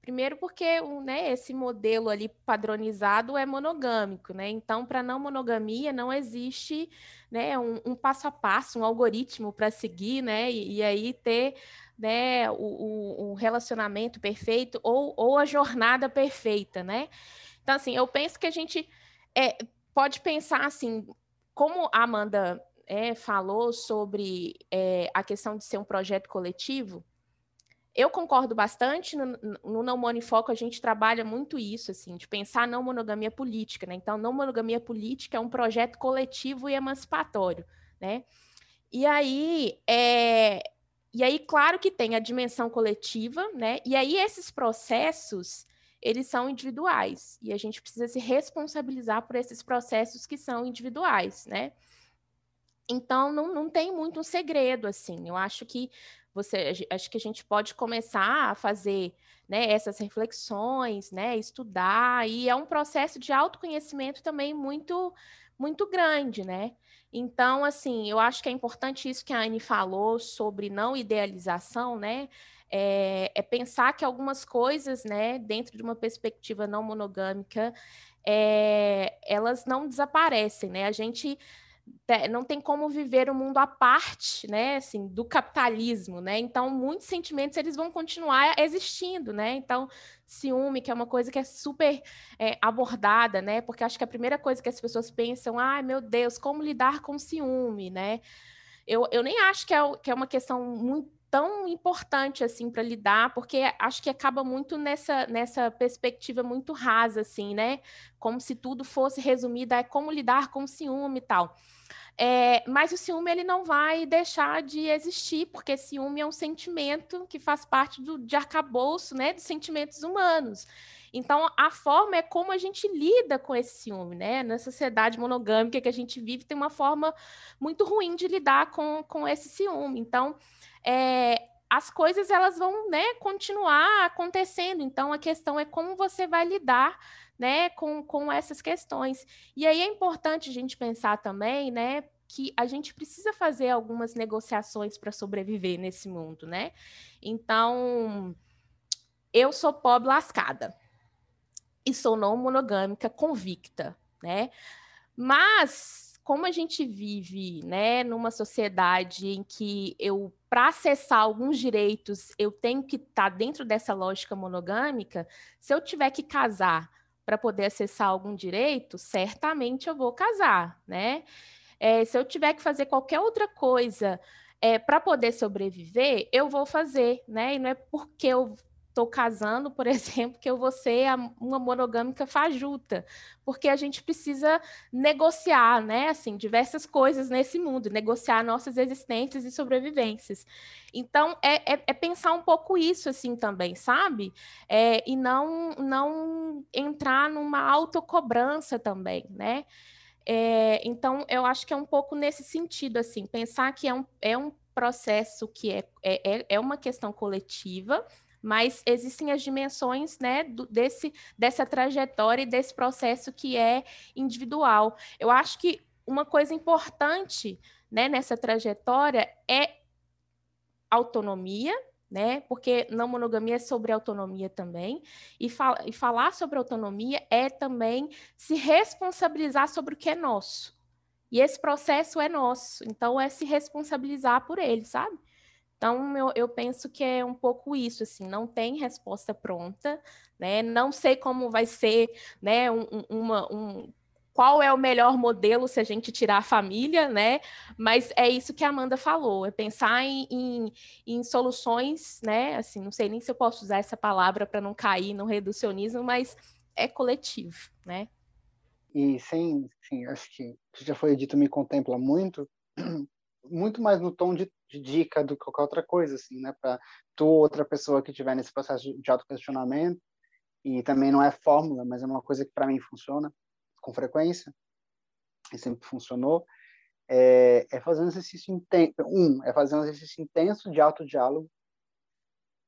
primeiro porque né, esse modelo ali padronizado é monogâmico, né? Então, para não monogamia não existe né, um, um, passo a passo, um algoritmo para seguir, né? E, e, aí ter né, o, o, o relacionamento perfeito ou, ou a jornada perfeita, né? Então, assim, eu penso que a gente é, pode pensar assim, como a Amanda é, falou sobre é, a questão de ser um projeto coletivo, eu concordo bastante. No, no Não Monifoco, a gente trabalha muito isso, assim, de pensar não monogamia política, né? Então, não monogamia política é um projeto coletivo e emancipatório, né? E aí, é, e aí, claro que tem a dimensão coletiva, né? E aí, esses processos eles são individuais e a gente precisa se responsabilizar por esses processos que são individuais, né? Então não, não tem muito um segredo assim. Eu acho que você acho que a gente pode começar a fazer né, essas reflexões, né, estudar, e é um processo de autoconhecimento também muito muito grande, né? Então, assim, eu acho que é importante isso que a Anne falou sobre não idealização, né? É, é, pensar que algumas coisas, né, dentro de uma perspectiva não monogâmica, é, elas não desaparecem, né? A gente não tem como viver o um mundo à parte, né, assim, do capitalismo, né? Então, muitos sentimentos eles vão continuar existindo, né? Então, ciúme, que é uma coisa que é super é, abordada, né? Porque acho que a primeira coisa que as pessoas pensam, ai, meu Deus, como lidar com ciúme, né? Eu, eu nem acho que é, que é uma questão muito tão importante assim para lidar, porque acho que acaba muito nessa, nessa perspectiva muito rasa, assim, né? Como se tudo fosse resumido a como lidar com o ciúme e tal. É, mas o ciúme ele não vai deixar de existir, porque ciúme é um sentimento que faz parte do, de arcabouço né, dos sentimentos humanos. Então, a forma é como a gente lida com esse ciúme, né? Na sociedade monogâmica que a gente vive, tem uma forma muito ruim de lidar com, com esse ciúme. Então, é, as coisas elas vão né, continuar acontecendo. Então, a questão é como você vai lidar né, com, com essas questões. E aí é importante a gente pensar também, né, que a gente precisa fazer algumas negociações para sobreviver nesse mundo, né? Então, eu sou pobre lascada e sou não monogâmica convicta, né? Mas como a gente vive, né, numa sociedade em que eu para acessar alguns direitos eu tenho que estar tá dentro dessa lógica monogâmica, se eu tiver que casar para poder acessar algum direito, certamente eu vou casar, né? É, se eu tiver que fazer qualquer outra coisa é, para poder sobreviver, eu vou fazer, né? E não é porque eu estou casando, por exemplo, que eu vou ser uma monogâmica fajuta, porque a gente precisa negociar, né, assim, diversas coisas nesse mundo, negociar nossas existências e sobrevivências. Então, é, é, é pensar um pouco isso, assim, também, sabe? É, e não, não entrar numa autocobrança também, né? É, então, eu acho que é um pouco nesse sentido, assim, pensar que é um, é um processo que é, é, é uma questão coletiva, mas existem as dimensões né, do, desse, dessa trajetória e desse processo que é individual. Eu acho que uma coisa importante né, nessa trajetória é autonomia, né? Porque não monogamia é sobre autonomia também. E, fal e falar sobre autonomia é também se responsabilizar sobre o que é nosso. E esse processo é nosso. Então, é se responsabilizar por ele, sabe? Então, eu, eu penso que é um pouco isso, assim, não tem resposta pronta, né? Não sei como vai ser, né, um, uma, um, qual é o melhor modelo se a gente tirar a família, né? Mas é isso que a Amanda falou, é pensar em, em, em soluções, né? Assim, não sei nem se eu posso usar essa palavra para não cair no reducionismo, mas é coletivo, né? E sem, sim, acho que já foi dito me contempla muito, muito mais no tom de, de dica do que qualquer outra coisa, assim, né? Para tu ou outra pessoa que estiver nesse processo de autoquestionamento, e também não é fórmula, mas é uma coisa que para mim funciona com frequência, e sempre funcionou, é, é fazer um exercício intenso. Um, é fazer um exercício intenso de autodiálogo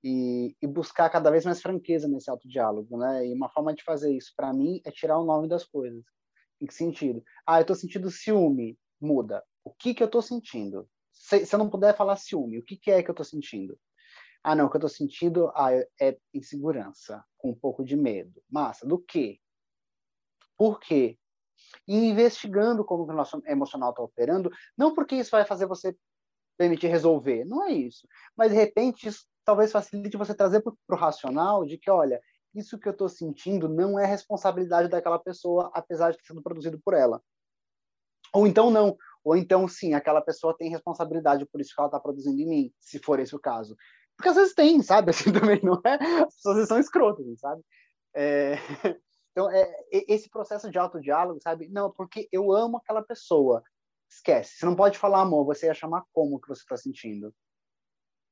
e, e buscar cada vez mais franqueza nesse autodiálogo, né? E uma forma de fazer isso, para mim, é tirar o nome das coisas. Em que sentido? Ah, eu estou sentindo ciúme. Muda o que, que eu estou sentindo. Se, se, eu não puder falar ciúme, o que, que é que eu estou sentindo? Ah, não, o que eu estou sentindo ah, é insegurança, com um pouco de medo. Massa, do quê? Por quê? E investigando como o nosso emocional está operando, não porque isso vai fazer você permitir resolver, não é isso. Mas, de repente, isso talvez facilite você trazer para o racional de que, olha, isso que eu estou sentindo não é responsabilidade daquela pessoa, apesar de ter sido produzido por ela. Ou então não, ou então, sim, aquela pessoa tem responsabilidade por isso que ela está produzindo em mim, se for esse o caso. Porque às vezes tem, sabe? Assim também não é. As pessoas são escrotas, sabe? É... Então, é, esse processo de autodiálogo, sabe? Não, porque eu amo aquela pessoa. Esquece. Você não pode falar amor, você ia chamar como que você está sentindo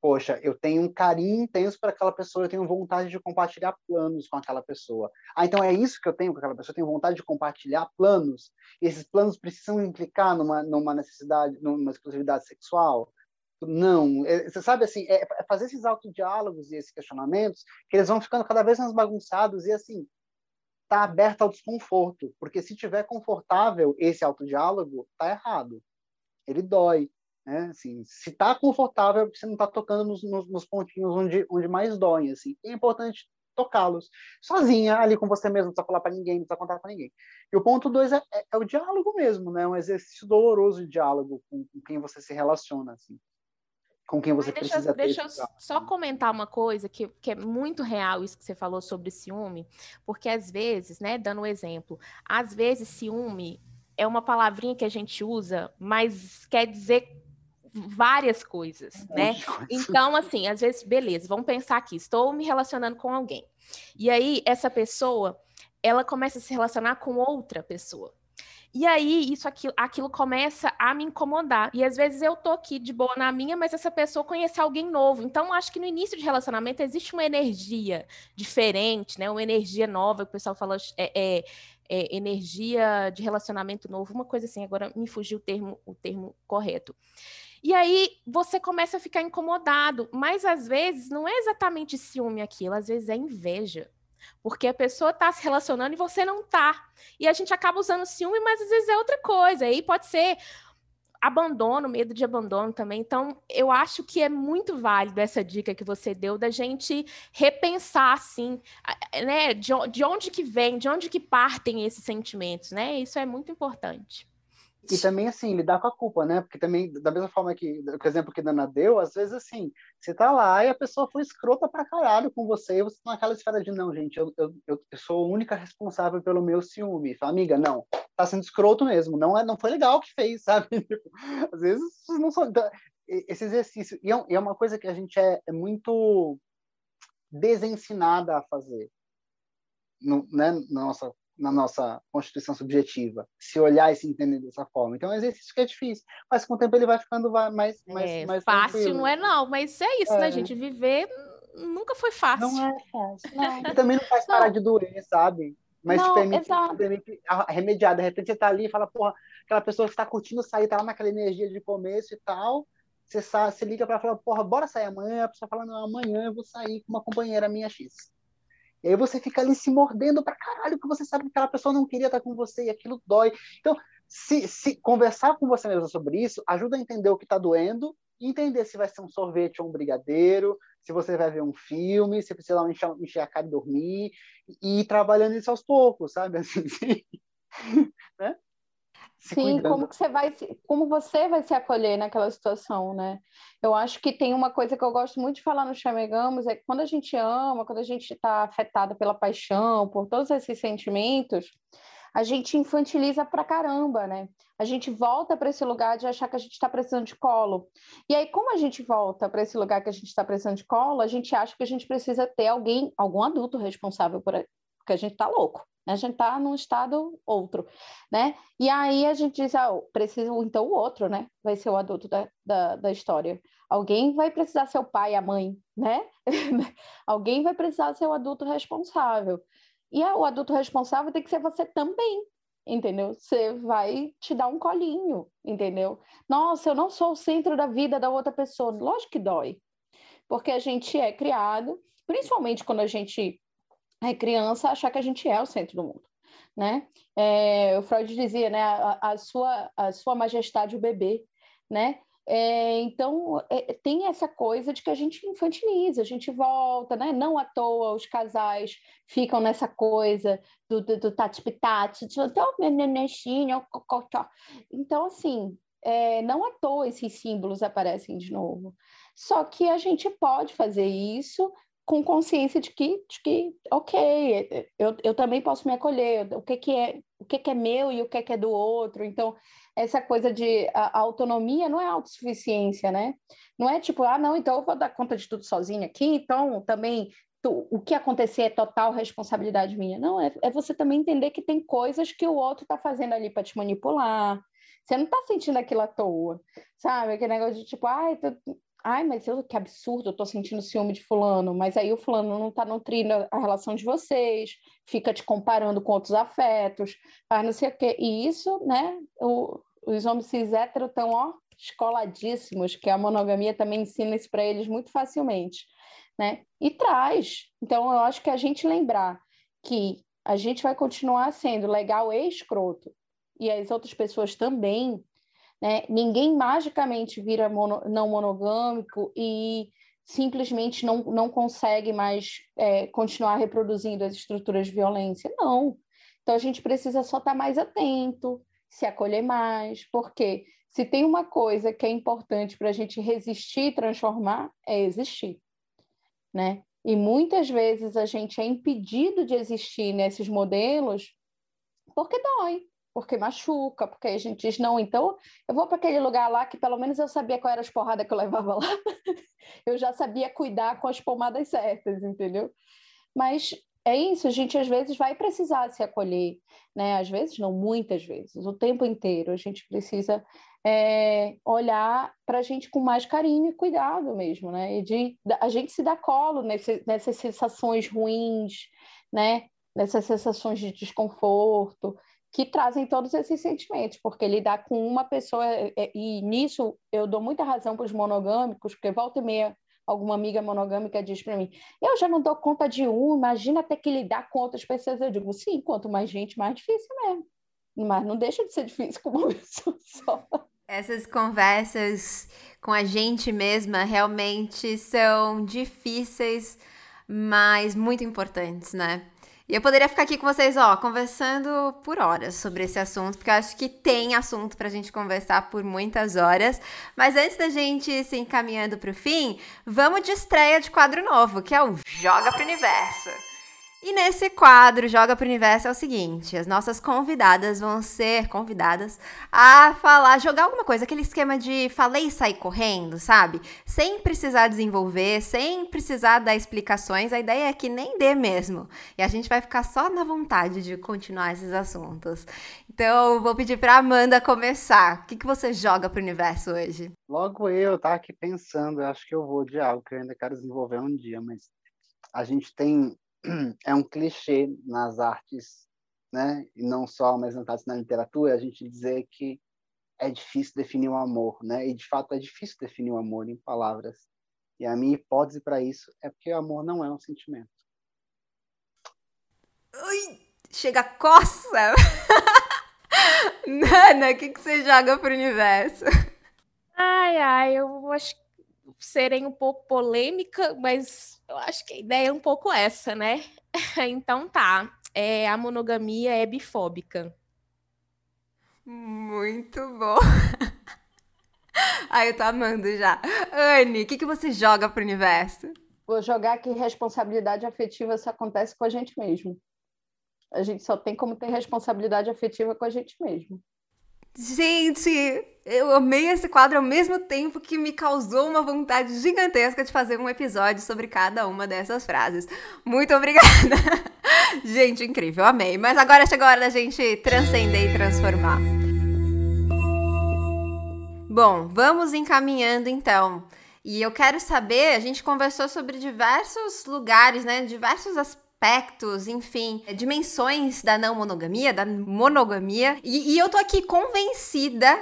poxa, eu tenho um carinho intenso para aquela pessoa, eu tenho vontade de compartilhar planos com aquela pessoa. Ah, então é isso que eu tenho com aquela pessoa, eu tenho vontade de compartilhar planos. E esses planos precisam implicar numa, numa necessidade, numa exclusividade sexual? Não, é, você sabe assim, é, é fazer esses autodiálogos e esses questionamentos que eles vão ficando cada vez mais bagunçados e assim, tá aberto ao desconforto, porque se tiver confortável esse autodiálogo, tá errado. Ele dói, né? Assim, se está confortável, você não está tocando nos, nos, nos, pontinhos onde, onde mais dói, assim. É importante tocá-los sozinha, ali com você mesmo, não precisa falar para ninguém, não precisa contar para ninguém. E o ponto dois é, é, é, o diálogo mesmo, né? Um exercício doloroso de diálogo com, com quem você se relaciona, assim com quem você deixa, precisa deixa ter. Deixa eu só comentar uma coisa que, que é muito real isso que você falou sobre ciúme, porque às vezes, né, dando um exemplo, às vezes ciúme é uma palavrinha que a gente usa, mas quer dizer várias coisas, né? Então, assim, às vezes, beleza, vamos pensar aqui, estou me relacionando com alguém. E aí, essa pessoa, ela começa a se relacionar com outra pessoa. E aí, isso aquilo, aquilo começa a me incomodar. E às vezes eu tô aqui de boa na minha, mas essa pessoa conhece alguém novo. Então, acho que no início de relacionamento existe uma energia diferente, né? Uma energia nova, que o pessoal fala é, é, é, energia de relacionamento novo, uma coisa assim, agora me fugiu o termo, o termo correto. E aí você começa a ficar incomodado, mas às vezes não é exatamente ciúme aquilo, às vezes é inveja. Porque a pessoa está se relacionando e você não está. E a gente acaba usando ciúme, mas às vezes é outra coisa. Aí pode ser abandono, medo de abandono também. Então, eu acho que é muito válido essa dica que você deu da gente repensar, assim, né, de, de onde que vem, de onde que partem esses sentimentos, né? Isso é muito importante. E também, assim, lidar com a culpa, né? Porque também, da mesma forma que, o exemplo que a Dana deu, às vezes, assim, você tá lá e a pessoa foi escrota pra caralho com você, e você tá naquela esfera de, não, gente, eu, eu, eu sou a única responsável pelo meu ciúme. Fala, amiga, não, tá sendo escroto mesmo, não, é, não foi legal o que fez, sabe? Tipo, às vezes, não são... Então, esse exercício, e é, e é uma coisa que a gente é, é muito desensinada a fazer, no, né, na nossa na nossa constituição subjetiva, se olhar e se entender dessa forma. Então, é um exercício que é difícil, mas com o tempo ele vai ficando mais, mais, é, mais fácil, tranquilo. não é não, mas é isso, né, é. né, gente? Viver nunca foi fácil. Não é fácil. Não. E também não faz não. parar de doer, sabe? Mas não, te permite, te permite remediar. De repente você tá ali e fala, porra, aquela pessoa que está curtindo sair, tá lá naquela energia de começo e tal. Você, você liga para falar, porra, bora sair amanhã. A pessoa fala, não, amanhã eu vou sair com uma companheira minha X. E aí você fica ali se mordendo pra caralho, porque você sabe que aquela pessoa não queria estar com você e aquilo dói. Então, se, se conversar com você mesmo sobre isso, ajuda a entender o que está doendo entender se vai ser um sorvete ou um brigadeiro, se você vai ver um filme, se precisa encher, encher a cara e dormir, e ir trabalhando isso aos poucos, sabe? Assim, né? Sim, como que você vai, como você vai se acolher naquela situação, né? Eu acho que tem uma coisa que eu gosto muito de falar no Chamegamos é que quando a gente ama, quando a gente está afetada pela paixão, por todos esses sentimentos, a gente infantiliza pra caramba, né? A gente volta para esse lugar de achar que a gente está precisando de colo. E aí, como a gente volta para esse lugar que a gente está precisando de colo, a gente acha que a gente precisa ter alguém, algum adulto responsável por porque a gente está louco. A gente está num estado outro, né? E aí a gente diz, ah, precisa, então o outro, né? Vai ser o adulto da, da, da história. Alguém vai precisar ser o pai, a mãe, né? Alguém vai precisar ser o adulto responsável. E o adulto responsável tem que ser você também, entendeu? Você vai te dar um colinho, entendeu? Nossa, eu não sou o centro da vida da outra pessoa. Lógico que dói. Porque a gente é criado, principalmente quando a gente é criança achar que a gente é o centro do mundo, né? É, o Freud dizia, né, a, a, sua a sua majestade o bebê, né? É, então é, tem essa coisa de que a gente infantiliza, a gente volta, né? Não à toa os casais ficam nessa coisa do, do, do tati-pitati, então assim, é, não à toa esses símbolos aparecem de novo. Só que a gente pode fazer isso com consciência de que, de que ok, eu, eu também posso me acolher, o que, que é o que, que é meu e o que, que é do outro. Então, essa coisa de a, a autonomia não é autossuficiência, né? Não é tipo, ah, não, então eu vou dar conta de tudo sozinha aqui, então também tu, o que acontecer é total responsabilidade minha. Não, é, é você também entender que tem coisas que o outro está fazendo ali para te manipular. Você não está sentindo aquilo à toa, sabe? Aquele negócio de tipo, ai, tu, ai, mas eu, que absurdo, eu tô sentindo ciúme de fulano, mas aí o fulano não tá nutrindo a relação de vocês, fica te comparando com outros afetos, faz não sei o quê. E isso, né, o, os homens cis héteros estão, ó, escoladíssimos, que a monogamia também ensina isso para eles muito facilmente, né? E traz. Então, eu acho que a gente lembrar que a gente vai continuar sendo legal e escroto, e as outras pessoas também, Né? Ninguém magicamente vira mono, não monogâmico e simplesmente não, não consegue mais é, continuar reproduzindo as estruturas de violência. Não. Então a gente precisa só estar mais atento, se acolher mais, porque se tem uma coisa que é importante para a gente resistir e transformar, é existir. Né? E muitas vezes a gente é impedido de existir nesses modelos porque dói, porque machuca, porque a gente diz, não, então eu vou para aquele lugar lá que pelo menos eu sabia qual era as porradas que eu levava lá, eu já sabia cuidar com as pomadas certas, entendeu? Mas é isso, a gente às vezes vai precisar se acolher, né? Às vezes, não, muitas vezes, o tempo inteiro a gente precisa é, olhar para a gente com mais carinho e cuidado mesmo, né? E de a gente se dar colo nesse, nessas sensações ruins, né? Nessas sensações de desconforto que trazem todos esses sentimentos, porque lidar com uma pessoa é, é, e nisso eu dou muita razão para os monogâmicos, porque volta e meia alguma amiga monogâmica diz para mim, eu já não dou conta de um, imagina ter que lidar com outras pessoas. Eu digo, sim, quanto mais gente, mais difícil mesmo. Mas não deixa de ser difícil com uma pessoa só. Essas conversas com a gente mesma realmente são difíceis, mas muito importantes, né? E eu poderia ficar aqui com vocês, ó, conversando por horas sobre esse assunto, porque eu acho que tem assunto pra gente conversar por muitas horas. Mas antes da gente se encaminhando pro fim, vamos de estreia de quadro novo, que é o Joga pro Universo. E nesse quadro Joga pro Universo é o seguinte: as nossas convidadas vão ser convidadas a falar, jogar alguma coisa, aquele esquema de falei e sair correndo, sabe? Sem precisar desenvolver, sem precisar dar explicações. A ideia é que nem dê mesmo. E a gente vai ficar só na vontade de continuar esses assuntos. Então, vou pedir para Amanda começar. O que, que você joga pro universo hoje? Logo eu, tá aqui pensando, eu acho que eu vou de algo que eu ainda quero desenvolver um dia, mas a gente tem é um clichê nas artes, né? E não só, mas na literatura, a gente dizer que é difícil definir o um amor, né? E de fato é difícil definir o um amor em palavras. E a minha hipótese para isso é porque o amor não é um sentimento. Ui, chega coça! Nana, o que, que você joga pro universo? Ai, ai, eu acho que serei um pouco polêmica, mas eu acho que a ideia é um pouco essa, né? então tá. É, a monogamia é bifóbica. Muito bom. Ai, eu tô amando já. Anne, o que, que você joga pro universo? Vou jogar que responsabilidade afetiva só acontece com a gente mesmo. A gente só tem como ter responsabilidade afetiva com a gente mesmo. Gente, eu amei esse quadro ao mesmo tempo que me causou uma vontade gigantesca de fazer um episódio sobre cada uma dessas frases. Muito obrigada! gente, incrível, amei. Mas agora chegou a hora da gente transcender e transformar. Bom, vamos encaminhando então. E eu quero saber, a gente conversou sobre diversos lugares, né? Diversos aspectos aspectos, enfim, dimensões da não monogamia, da monogamia. E, e eu tô aqui convencida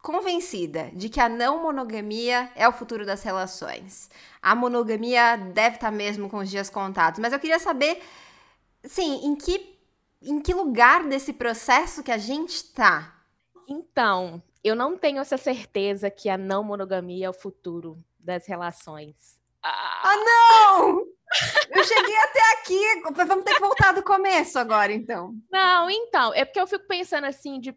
convencida de que a não monogamia é o futuro das relações. A monogamia deve estar tá mesmo com os dias contados, mas eu queria saber, sim, em que em que lugar desse processo que a gente está? Então, eu não tenho essa certeza que a não monogamia é o futuro das relações. Ah, ah não! Eu cheguei até aqui, vamos ter que voltar do começo agora, então. Não, então, é porque eu fico pensando assim, de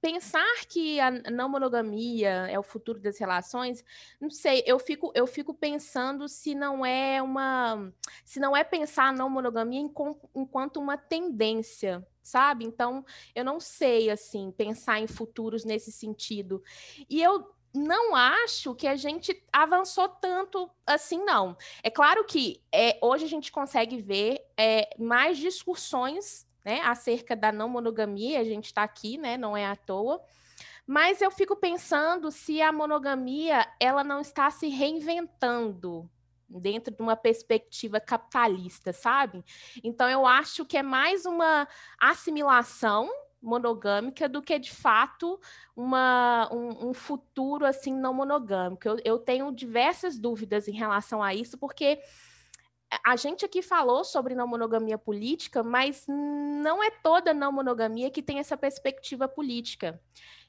pensar que a não monogamia é o futuro das relações, não sei, eu fico, eu fico pensando se não é uma, se não é pensar a não monogamia enquanto uma tendência, sabe? Então, eu não sei assim pensar em futuros nesse sentido. E eu não acho que a gente avançou tanto assim, não. É claro que é, hoje a gente consegue ver é, mais discussões né, acerca da não monogamia, a gente está aqui, né, não é à toa. Mas eu fico pensando se a monogamia ela não está se reinventando dentro de uma perspectiva capitalista, sabe? Então eu acho que é mais uma assimilação monogâmica do que de fato uma, um, um futuro assim não monogâmico. Eu, eu tenho diversas dúvidas em relação a isso, porque a gente aqui falou sobre não monogamia política, mas não é toda não monogamia que tem essa perspectiva política.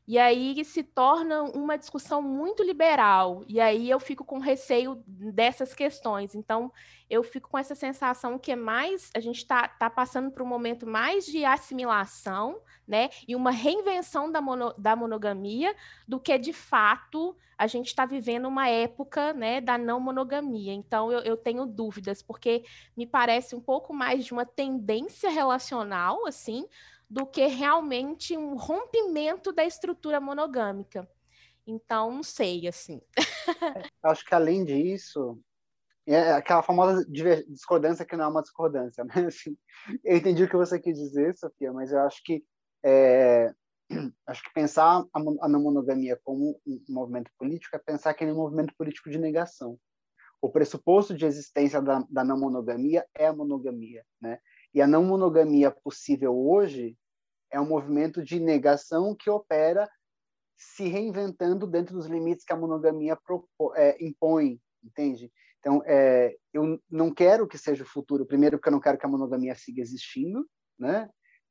E aí se torna uma discussão muito liberal. E aí eu fico com receio dessas questões. Então, eu fico com essa sensação que é mais. A gente está tá passando por um momento mais de assimilação, né? E uma reinvenção da, mono, da monogamia do que de fato a gente está vivendo uma época né, da não monogamia. Então, eu, eu tenho dúvidas, porque me parece um pouco mais de uma tendência relacional, assim, do que realmente um rompimento da estrutura monogâmica. Então, não sei, assim. Acho que além disso, é aquela famosa discordância que não é uma discordância, né? Assim, eu entendi o que você quis dizer, Sofia, mas eu acho que é, acho que pensar a não monogamia como um movimento político é pensar que ele é um movimento político de negação. O pressuposto de existência da, da não monogamia é a monogamia, né? E a não monogamia possível hoje é um movimento de negação que opera se reinventando dentro dos limites que a monogamia é, impõe, entende? Então, é, eu não quero que seja o futuro, primeiro porque eu não quero que a monogamia siga existindo, né?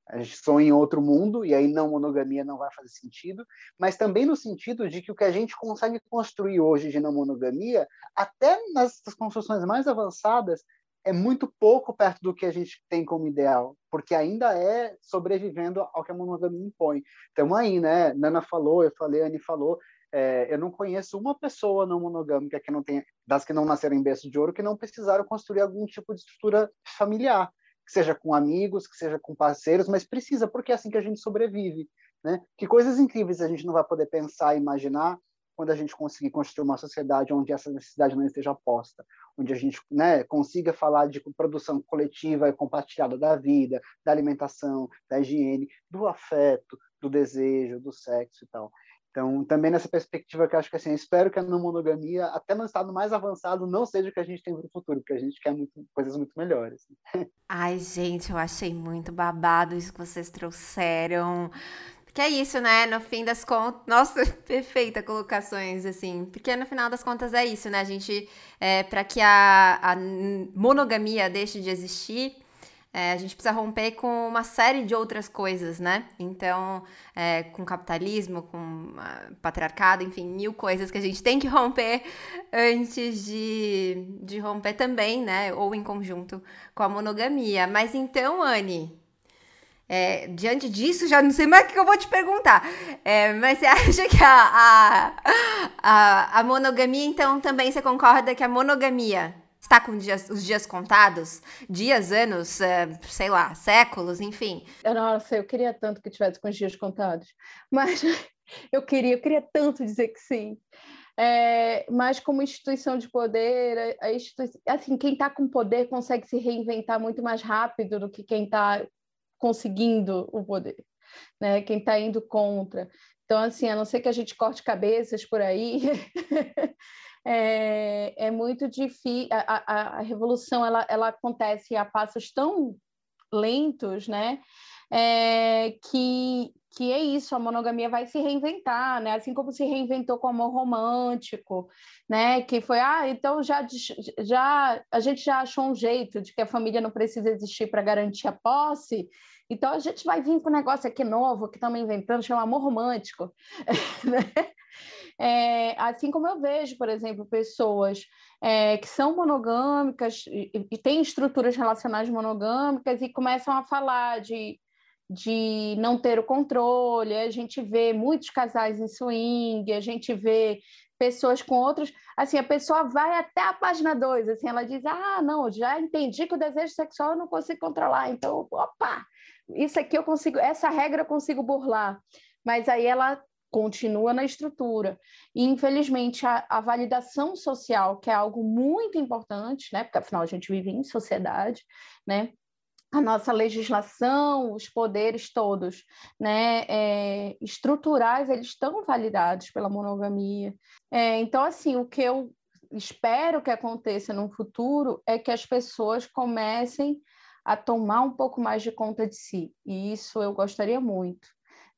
A gente sonha em outro mundo e aí não monogamia não vai fazer sentido, mas também no sentido de que o que a gente consegue construir hoje de não monogamia, até nas construções mais avançadas, é muito pouco perto do que a gente tem como ideal, porque ainda é sobrevivendo ao que a monogamia impõe. Então aí, né? Nana falou, eu falei, Anne falou, é, eu não conheço uma pessoa não monogâmica que não tenha, das que não nasceram em berço de ouro, que não precisaram construir algum tipo de estrutura familiar, que seja com amigos, que seja com parceiros, mas precisa, porque é assim que a gente sobrevive. Né? Que coisas incríveis a gente não vai poder pensar e imaginar quando a gente conseguir construir uma sociedade onde essa necessidade não esteja posta, onde a gente né, consiga falar de produção coletiva e compartilhada da vida, da alimentação, da higiene, do afeto, do desejo, do sexo e tal. Então, também nessa perspectiva que eu acho que assim, espero que a não monogamia, até no estado mais avançado, não seja o que a gente tem para o futuro, porque a gente quer muito, coisas muito melhores. Ai, gente, eu achei muito babado isso que vocês trouxeram. Que é isso, né? No fim das contas. Nossa, perfeita colocações, assim. Porque no final das contas é isso, né? A gente, é, para que a, a, monogamia deixe de existir, é, a gente precisa romper com uma série de outras coisas, né? Então, é, com capitalismo, com uh, patriarcado, enfim, mil coisas que a gente tem que romper antes de, de romper também, né? Ou em conjunto com a monogamia. Mas então, Anne. É, diante disso, já não sei mais o que eu vou te perguntar. É, mas você acha que a, a, a, a, monogamia, então, também você concorda que a monogamia está com dias, os dias contados? Dias, anos, é, sei lá, séculos, enfim. Nossa, eu queria tanto que tivesse com os dias contados. Mas eu queria, eu queria tanto dizer que sim. É, mas como instituição de poder, a instituição, assim, quem está com poder consegue se reinventar muito mais rápido do que quem está conseguindo o poder, né? Quem está indo contra. Então, assim, a não ser que a gente corte cabeças por aí, é, é, muito difícil. A, a, a, revolução ela, ela acontece a passos tão lentos, né? É, que, que é isso, a monogamia vai se reinventar, né? Assim como se reinventou com o amor romântico, né? Que foi, ah, então já, já a gente já achou um jeito de que a família não precisa existir para garantir a posse, então a gente vai vir com um negócio aqui novo que estamos inventando, chama amor romântico. Né? É, assim como eu vejo, por exemplo, pessoas é, que são monogâmicas e, e têm estruturas relacionais monogâmicas e começam a falar de de não ter o controle, a gente vê muitos casais em swing, a gente vê pessoas com outros, assim, a pessoa vai até a página 2, assim, ela diz, ah, não, já entendi que o desejo sexual eu não consigo controlar, então, opa, isso aqui eu consigo, essa regra eu consigo burlar, mas aí ela continua na estrutura. E, infelizmente, a, a, validação social, que é algo muito importante, né? Porque, afinal, a gente vive em sociedade, né? A nossa legislação, os poderes todos, né, é, estruturais, eles estão validados pela monogamia. É, então, assim, o que eu espero que aconteça no futuro é que as pessoas comecem a tomar um pouco mais de conta de si. E isso eu gostaria muito.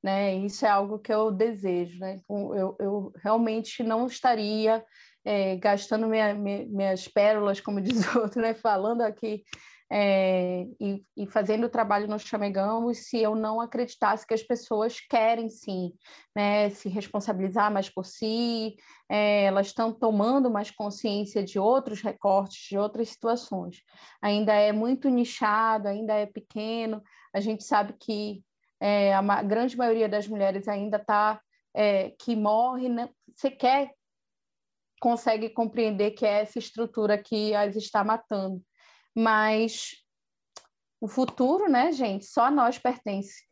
Né? Isso é algo que eu desejo. Né? Então, eu, eu realmente não estaria é, gastando minha, minha, minhas pérolas, como diz outro, né? falando aqui é, e, e, fazendo o trabalho no Chamegamos se eu não acreditasse que as pessoas querem sim né, se responsabilizar mais por si, é, elas estão tomando mais consciência de outros recortes, de outras situações. Ainda é muito nichado, ainda é pequeno, a gente sabe que é, a grande maioria das mulheres ainda está que morre, né, sequer consegue compreender que é essa estrutura que as está matando mas o futuro, né, gente, só a nós pertence.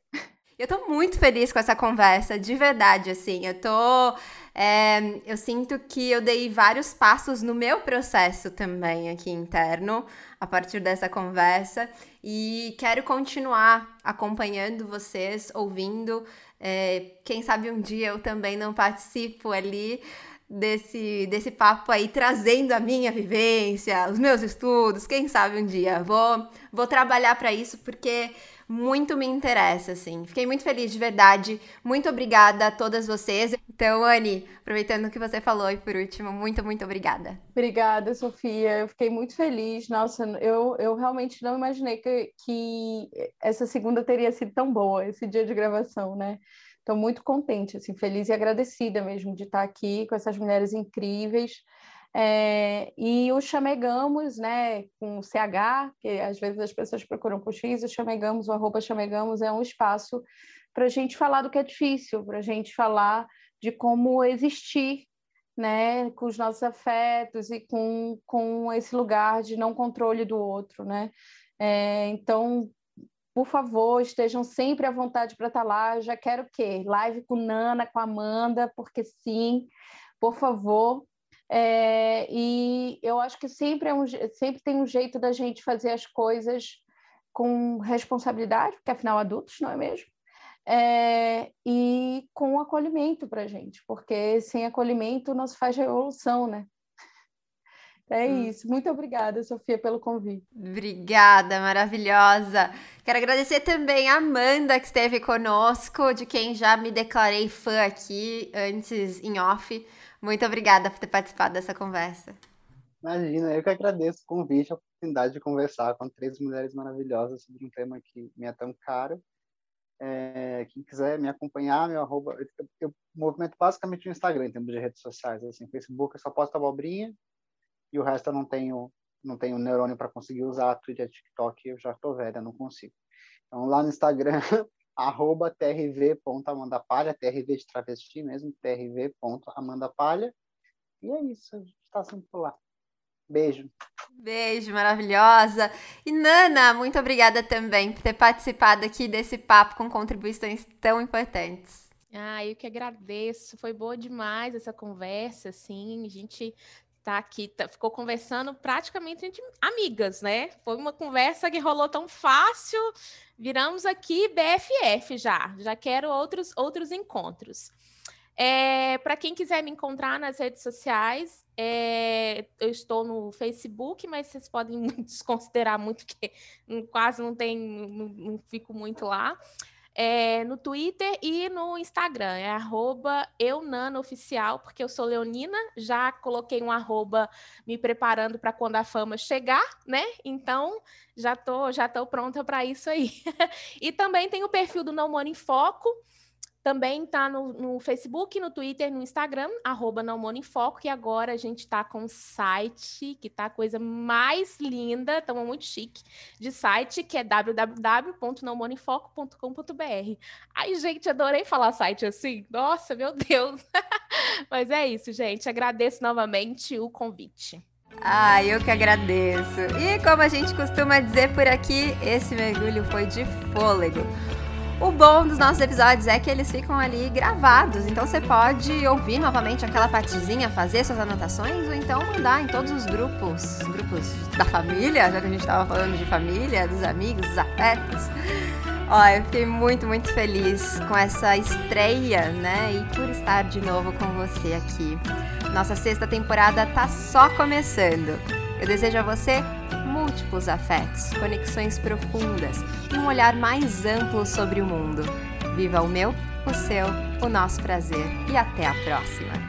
Eu tô muito feliz com essa conversa, de verdade, assim. Eu tô. É, eu sinto que eu dei vários passos no meu processo também aqui interno, a partir dessa conversa. E quero continuar acompanhando vocês, ouvindo. É, quem sabe um dia eu também não participo ali desse, desse papo aí, trazendo a minha vivência, os meus estudos, quem sabe um dia. Vou, vou trabalhar para isso porque muito me interessa, assim. Fiquei muito feliz, de verdade. Muito obrigada a todas vocês. Então, Anne, aproveitando o que você falou e por último, muito, muito obrigada. Obrigada, Sofia. Eu fiquei muito feliz. Nossa, eu, eu realmente não imaginei que, que essa segunda teria sido tão boa, esse dia de gravação, né? Estou muito contente, assim, feliz e agradecida mesmo de estar aqui com essas mulheres incríveis. É, e o Chamegamos, né, com CH, que às vezes as pessoas procuram por X, o Chamegamos, o arroba Chamegamos é um espaço para a gente falar do que é difícil, para a gente falar de como existir, né, com os nossos afetos e com, com esse lugar de não controle do outro, né. É, então, por favor, estejam sempre à vontade para estar tá lá. Eu já quero o quê? Live com Nana, com Amanda, porque sim, por favor. É, e eu acho que sempre, é um, sempre tem um jeito da gente fazer as coisas com responsabilidade, porque afinal adultos, não é mesmo? É, e com acolhimento para a gente, porque sem acolhimento não se faz revolução, né? É hum. isso. Muito obrigada, Sofia, pelo convite. Obrigada, maravilhosa. Quero agradecer também a Amanda, que esteve conosco, de quem já me declarei fã aqui antes em off. Muito obrigada por ter participado dessa conversa. Imagina, eu que agradeço o convite, a oportunidade de conversar com três mulheres maravilhosas sobre um tema que me é tão caro. É, quem quiser me acompanhar, meu arroba, eu, eu movimento basicamente no Instagram, em termos de redes sociais, assim, Facebook eu só posto abobrinha, e o resto eu não tenho não tenho neurônio para conseguir usar, Twitter, TikTok, eu já estou velha, não consigo. Então lá no Instagram, arroba trv.amandapalha, trv de travesti mesmo, trv.amandapalha. E é isso, a gente está sempre por lá. Beijo. Beijo, maravilhosa. E Nana, muito obrigada também por ter participado aqui desse papo com contribuições tão importantes. Ah, eu que agradeço. Foi boa demais essa conversa, assim. A gente tá aqui, tá, ficou conversando praticamente entre amigas, né? Foi uma conversa que rolou tão fácil, viramos aqui BFF já, já quero outros, outros encontros. É, Para quem quiser me encontrar nas redes sociais, é, eu estou no Facebook, mas vocês podem desconsiderar muito que quase não tem, não, não fico muito lá é, no Twitter e no Instagram. É arroba eunanooficial, porque eu sou leonina, já coloquei um arroba me preparando para quando a fama chegar, né? Então, já tô, já tô pronta para isso aí. e também tem o perfil do Não Moro em Foco, também está no, no, Facebook, no Twitter, no Instagram, arroba em Foco, e agora a gente está com um site que tá a coisa mais linda, estamos muito chique, de site, que é www.nãomonemfoco.com.br. Ai, gente, adorei falar site assim. Nossa, meu Deus. Mas é isso, gente. Agradeço novamente o convite. Ah, eu que agradeço. E como a gente costuma dizer por aqui, esse mergulho foi de fôlego. O bom dos nossos episódios é que eles ficam ali gravados, então você pode ouvir novamente aquela partezinha, fazer suas anotações ou então mandar em todos os grupos, grupos da família, já que a gente estava falando de família, dos amigos, dos afetos. Ó, eu fiquei muito, muito feliz com essa estreia, né? E por estar de novo com você aqui. Nossa sexta temporada tá só começando. Eu desejo a você múltiplos afetos, conexões profundas e um olhar mais amplo sobre o mundo. Viva o meu, o seu, o nosso prazer e até a próxima!